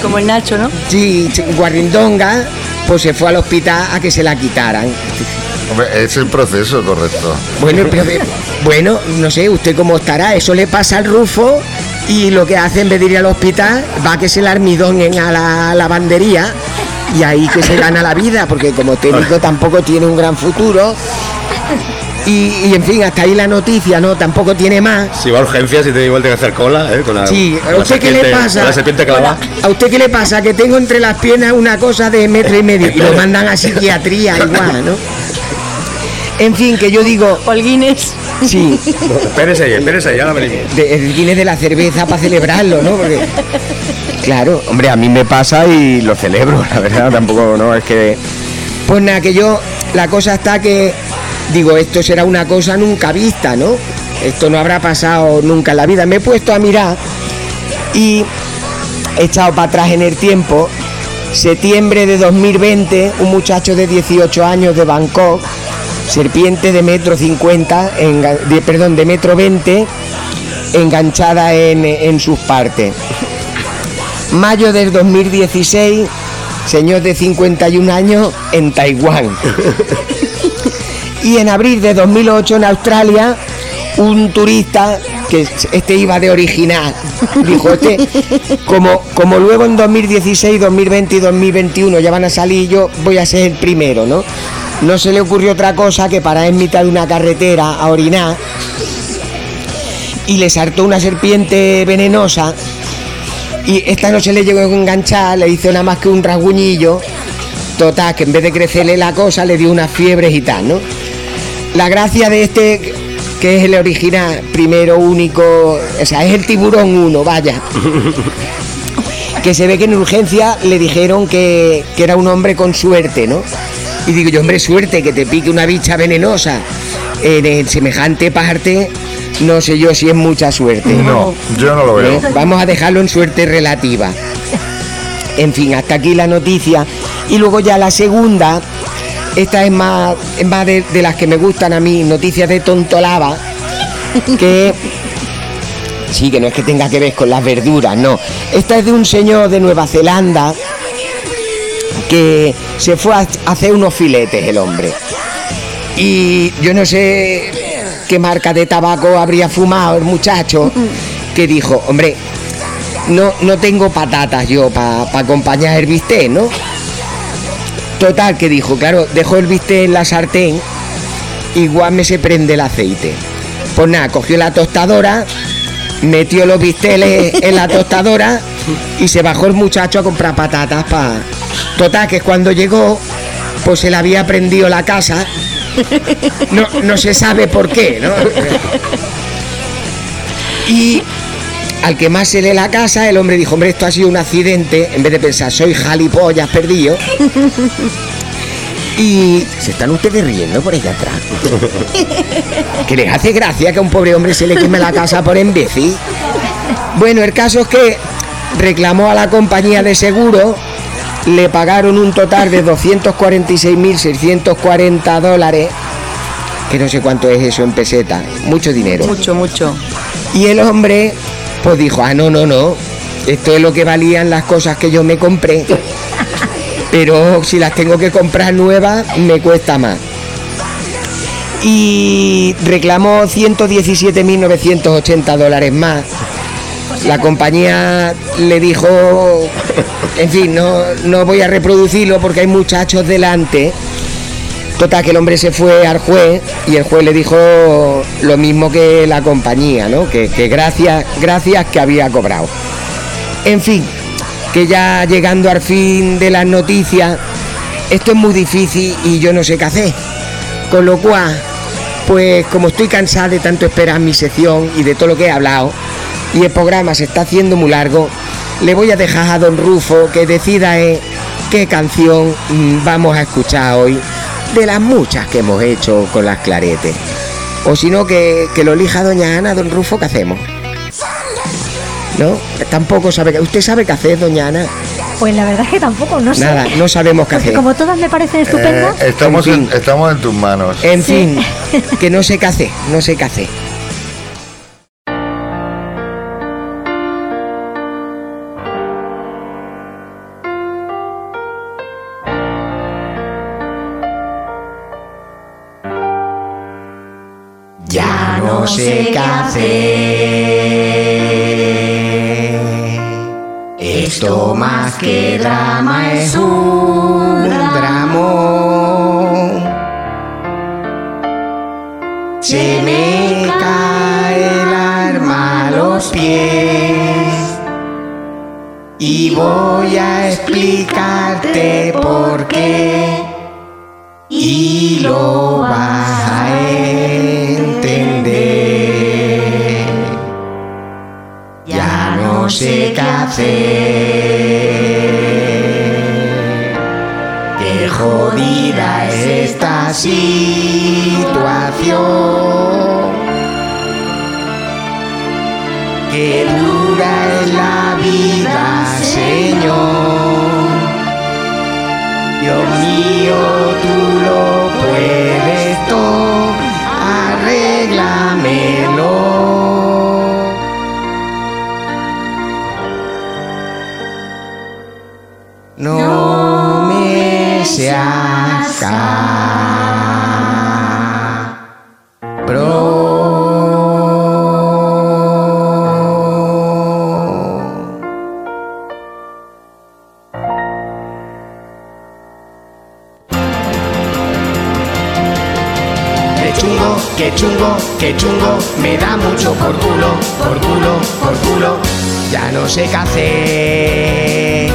Speaker 1: Como el Nacho, ¿no?
Speaker 6: Sí, guarrindonga, pues se fue al hospital a que se la quitaran.
Speaker 3: Hombre, es el proceso correcto.
Speaker 6: Bueno, pero, bueno, no sé, usted cómo estará. Eso le pasa al Rufo y lo que hace en vez de ir al hospital va a que se la armidonen a la lavandería y ahí que se gana la vida, porque como técnico tampoco tiene un gran futuro. Y, y, en fin, hasta ahí la noticia, ¿no? Tampoco tiene más.
Speaker 9: Si va a urgencias y te igual que hacer cola, ¿eh? Con la,
Speaker 6: Sí, ¿a
Speaker 9: la
Speaker 6: usted qué le pasa?
Speaker 9: La serpiente clavada.
Speaker 6: ¿A usted qué le pasa? Que tengo entre las piernas una cosa de metro y medio y lo mandan a psiquiatría igual, ¿no? En fin, que yo digo...
Speaker 1: Holguines.
Speaker 6: Sí.
Speaker 9: Espérese ahí, espérese ahí, ahora venimos.
Speaker 6: de, el Guinness de la cerveza para celebrarlo, ¿no? Porque, claro,
Speaker 2: Hombre, a mí me pasa y lo celebro, la verdad, tampoco, no, es que...
Speaker 6: pues nada, que yo, la cosa está que, digo, esto será una cosa nunca vista, ¿no? Esto no habrá pasado nunca en la vida. Me he puesto a mirar y he echado para atrás en el tiempo. Septiembre de 2020, un muchacho de 18 años de Bangkok, serpiente de metro 50, enga- de, perdón, de metro 20, enganchada en, en sus partes. Mayo del 2016, señor de 51 años en Taiwán. Y en abril de 2008 en Australia, un turista que este iba de original, dijo este, como, como luego en 2016, 2020 y 2021 ya van a salir, yo voy a ser el primero, ¿no? No se le ocurrió otra cosa que parar en mitad de una carretera a orinar y le saltó una serpiente venenosa y esta no se le llegó a enganchar, le hizo nada más que un rasguñillo. Total, que en vez de crecerle la cosa, le dio unas fiebres y tal, ¿no? La gracia de este, que es el original, primero, único, o sea, es el tiburón uno, vaya. Que se ve que en urgencia le dijeron que, que era un hombre con suerte, ¿no? Y digo yo, hombre, suerte, que te pique una bicha venenosa en semejante parte, no sé yo si es mucha suerte.
Speaker 3: No, yo no lo veo.
Speaker 6: ¿Eh? Vamos a dejarlo en suerte relativa. En fin, hasta aquí la noticia. Y luego ya la segunda, esta es más, de, las que me gustan a mí, noticias de Tontolava, que sí, que no es que tenga que ver con las verduras, no. Esta es de un señor de Nueva Zelanda que se fue a hacer unos filetes el hombre. Y yo no sé qué marca de tabaco habría fumado el muchacho que dijo, hombre, no, no tengo patatas yo para acompañar el bistec, ¿no? Total, que dijo, claro, dejó el bistec en la sartén, igual me se prende el aceite. Pues nada, cogió la tostadora, metió los bisteles en la tostadora y se bajó el muchacho a comprar patatas para... Total, que cuando llegó, pues se le había prendido la casa. No, no se sabe por qué, ¿no? Y al que más se lee la casa, el hombre dijo, hombre, esto ha sido un accidente, en vez de pensar, soy jalipollas perdido. Y se están ustedes riendo por allá atrás. Que les hace gracia que a un pobre hombre se le queme la casa por imbécil. Bueno, el caso es que reclamó a la compañía de seguro, le pagaron un total de 246.640 dólares, que no sé cuánto es eso en peseta, mucho dinero.
Speaker 1: Mucho, mucho.
Speaker 6: Y el hombre, pues dijo, ah, no, no, no, esto es lo que valían las cosas que yo me compré. Pero si las tengo que comprar nuevas, me cuesta más. Y reclamó 117.980 dólares más. La compañía le dijo, en fin, no, no voy a reproducirlo porque hay muchachos delante. Total, que el hombre se fue al juez y el juez le dijo lo mismo que la compañía, ¿no? Que, gracias, gracias que había cobrado. En fin, que ya llegando al fin de las noticias, esto es muy difícil y yo no sé qué hacer. Con lo cual, pues como estoy cansada de tanto esperar mi sección y de todo lo que he hablado, y el programa se está haciendo muy largo, le voy a dejar a don Rufo que decida eh, qué canción mm, vamos a escuchar hoy de las muchas que hemos hecho con las claretes. O si no, que, que lo elija doña Ana, don Rufo, ¿qué hacemos? ¿No? Tampoco sabe que... ¿Usted sabe qué hacer, doña Ana?
Speaker 5: Pues la verdad es que tampoco, no sé.
Speaker 6: Nada, no sabemos qué
Speaker 5: Porque
Speaker 6: hacer.
Speaker 5: como todas me parecen estupendas.
Speaker 3: Eh, estamos,
Speaker 6: En
Speaker 3: estamos en tus manos.
Speaker 6: En fin, que no sé qué hacer, no sé qué hacer. Esto más que drama es un dramón. Se me cae el arma a los pies. Y voy a explicarte por qué. Y lo vas a entender. No sé qué hacer. Qué jodida es esta situación. Qué dura es la vida, Señor. Dios mío, tú lo puedes todo, arréglamelo. Qué chungo, qué chungo, me da mucho por culo, por culo, por culo. Ya no sé qué hacer,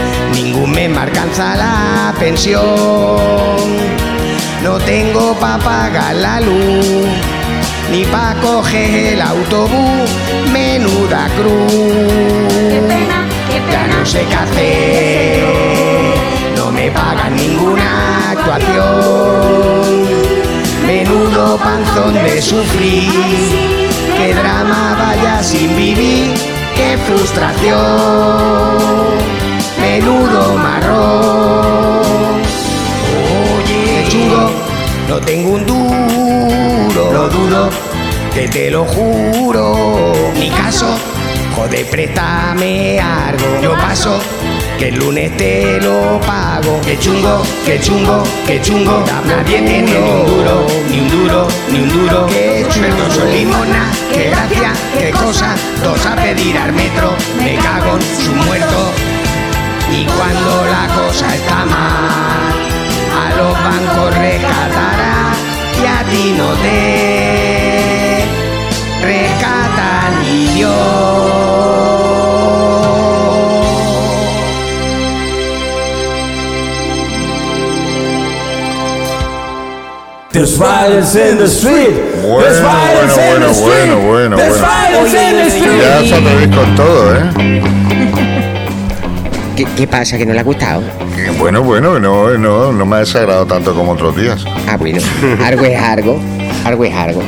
Speaker 6: me alcanza la pensión. No tengo pa' pagar la luz, ni pa' coger el autobús, menuda cruz. Ya no sé qué hacer, no me pagan ninguna actuación. Menudo panzón de sufrir, qué drama vaya sin vivir, qué frustración. Menudo marrón. Oye, chungo, no tengo un duro, lo dudo, que te lo juro. Mi caso, joder, préstame algo. Yo paso, que el lunes te lo pago. Que chungo, que chungo, que chungo. Nadie tiene ni un duro, ni un duro, ni un duro. Que chungo, soy limona, que gracia, qué cosa. Dos a pedir al metro, me cago en su muerto. Y cuando la cosa está mal, a los bancos rescatará y a ti no te rescata ni Dios.
Speaker 14: There's violence in the street.
Speaker 3: Bueno,
Speaker 14: There's violence
Speaker 3: bueno,
Speaker 14: in the
Speaker 3: bueno,
Speaker 14: street.
Speaker 3: bueno, bueno,
Speaker 14: There's
Speaker 3: bueno.
Speaker 14: violence in the street.
Speaker 3: Ya atrevéis con todo, ¿eh?
Speaker 6: ¿Qué, qué pasa? ¿Que no le ha gustado?
Speaker 3: Eh, Bueno, bueno, no, no, no me ha desagradado tanto como otros días.
Speaker 6: Ah, bueno, algo es algo, algo es algo.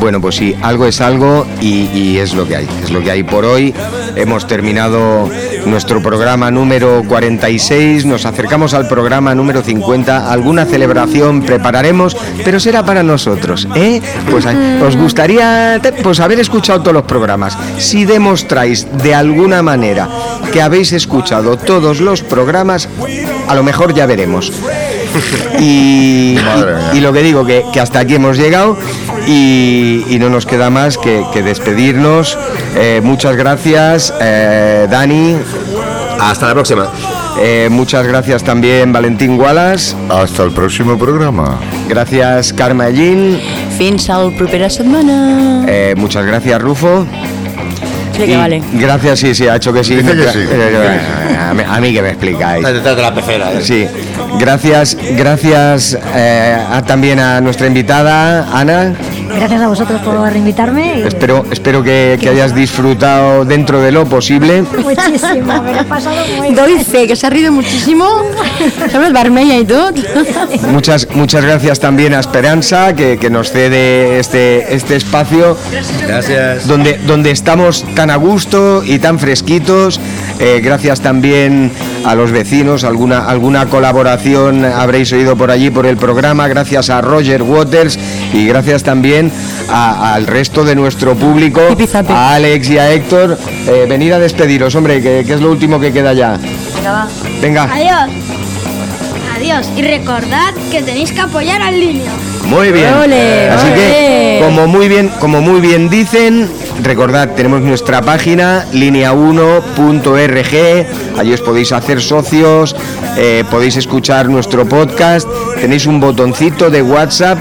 Speaker 2: Bueno, pues sí, algo es algo y, y es lo que hay. Es lo que hay por hoy. Hemos terminado nuestro programa número 46. Nos acercamos al programa número 50. Alguna celebración prepararemos, pero será para nosotros. ¿eh? Pues eh, os gustaría pues, haber escuchado todos los programas. Si demostráis de alguna manera que habéis escuchado todos los programas, a lo mejor ya veremos. Y, lo que digo, que, que hasta aquí hemos llegado y, y no nos queda más que, que despedirnos. Eh, muchas gracias, eh, Dani.
Speaker 9: Hasta la próxima.
Speaker 2: Eh, muchas gracias también, Valentín Wallace.
Speaker 3: Hasta el próximo programa.
Speaker 2: Gracias, Carme Allín.
Speaker 1: Fins al propera setmana.
Speaker 2: Eh, muchas gracias, Rufo.
Speaker 1: Sí, que vale.
Speaker 2: Gracias, sí, sí, ha hecho que sí.
Speaker 3: Dice que sí.
Speaker 2: A mí, a mí que me explicáis.
Speaker 9: Detrás de la pecera. ¿eh?
Speaker 2: Sí, gracias, gracias eh, a- también a nuestra invitada, Ana.
Speaker 5: Gracias a vosotros por invitarme. y-
Speaker 2: Espero, espero que, que hayas disfrutado dentro de lo posible.
Speaker 5: Muchísimo, me lo he pasado muy bien.
Speaker 1: Doy fe, que s'ha rido muchísimo. Sembla vermella i tot.
Speaker 2: Muchas, muchas gracias también a Esperanza que, que nos cede este, este espacio
Speaker 9: Gracias.
Speaker 2: donde, donde estamos tan a gusto y tan fresquitos. Eh, gracias también a los vecinos, alguna, alguna colaboración habréis oído por allí por el programa, gracias a Roger Waters y gracias también a- al resto de nuestro público, a Alex y a Héctor. Eh, venid a despediros, hombre, que, que es lo último que queda ya. Venga.
Speaker 15: Adiós. Adiós. Y recordad que tenéis que apoyar al niño.
Speaker 2: Muy bien.
Speaker 15: Ole,
Speaker 2: Así que, como muy bien, como muy bien dicen, recordad, tenemos nuestra página linea1.rg, allí os podéis hacer socios, eh, podéis escuchar nuestro podcast, tenéis un botoncito de WhatsApp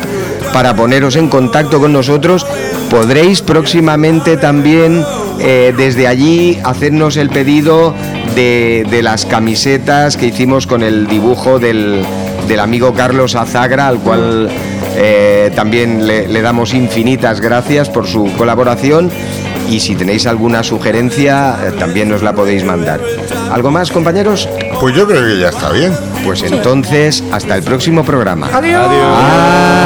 Speaker 2: para poneros en contacto con nosotros. Podréis próximamente también eh, desde allí hacernos el pedido de, de las camisetas que hicimos con el dibujo del, del amigo Carlos Azagra, al cual eh, también le, le damos infinitas gracias por su colaboración. Y si tenéis alguna sugerencia, eh, también nos la podéis mandar. ¿Algo más, compañeros?
Speaker 3: Pues yo creo que ya está bien.
Speaker 2: Pues entonces, hasta el próximo programa.
Speaker 3: Adiós.
Speaker 14: Reunirán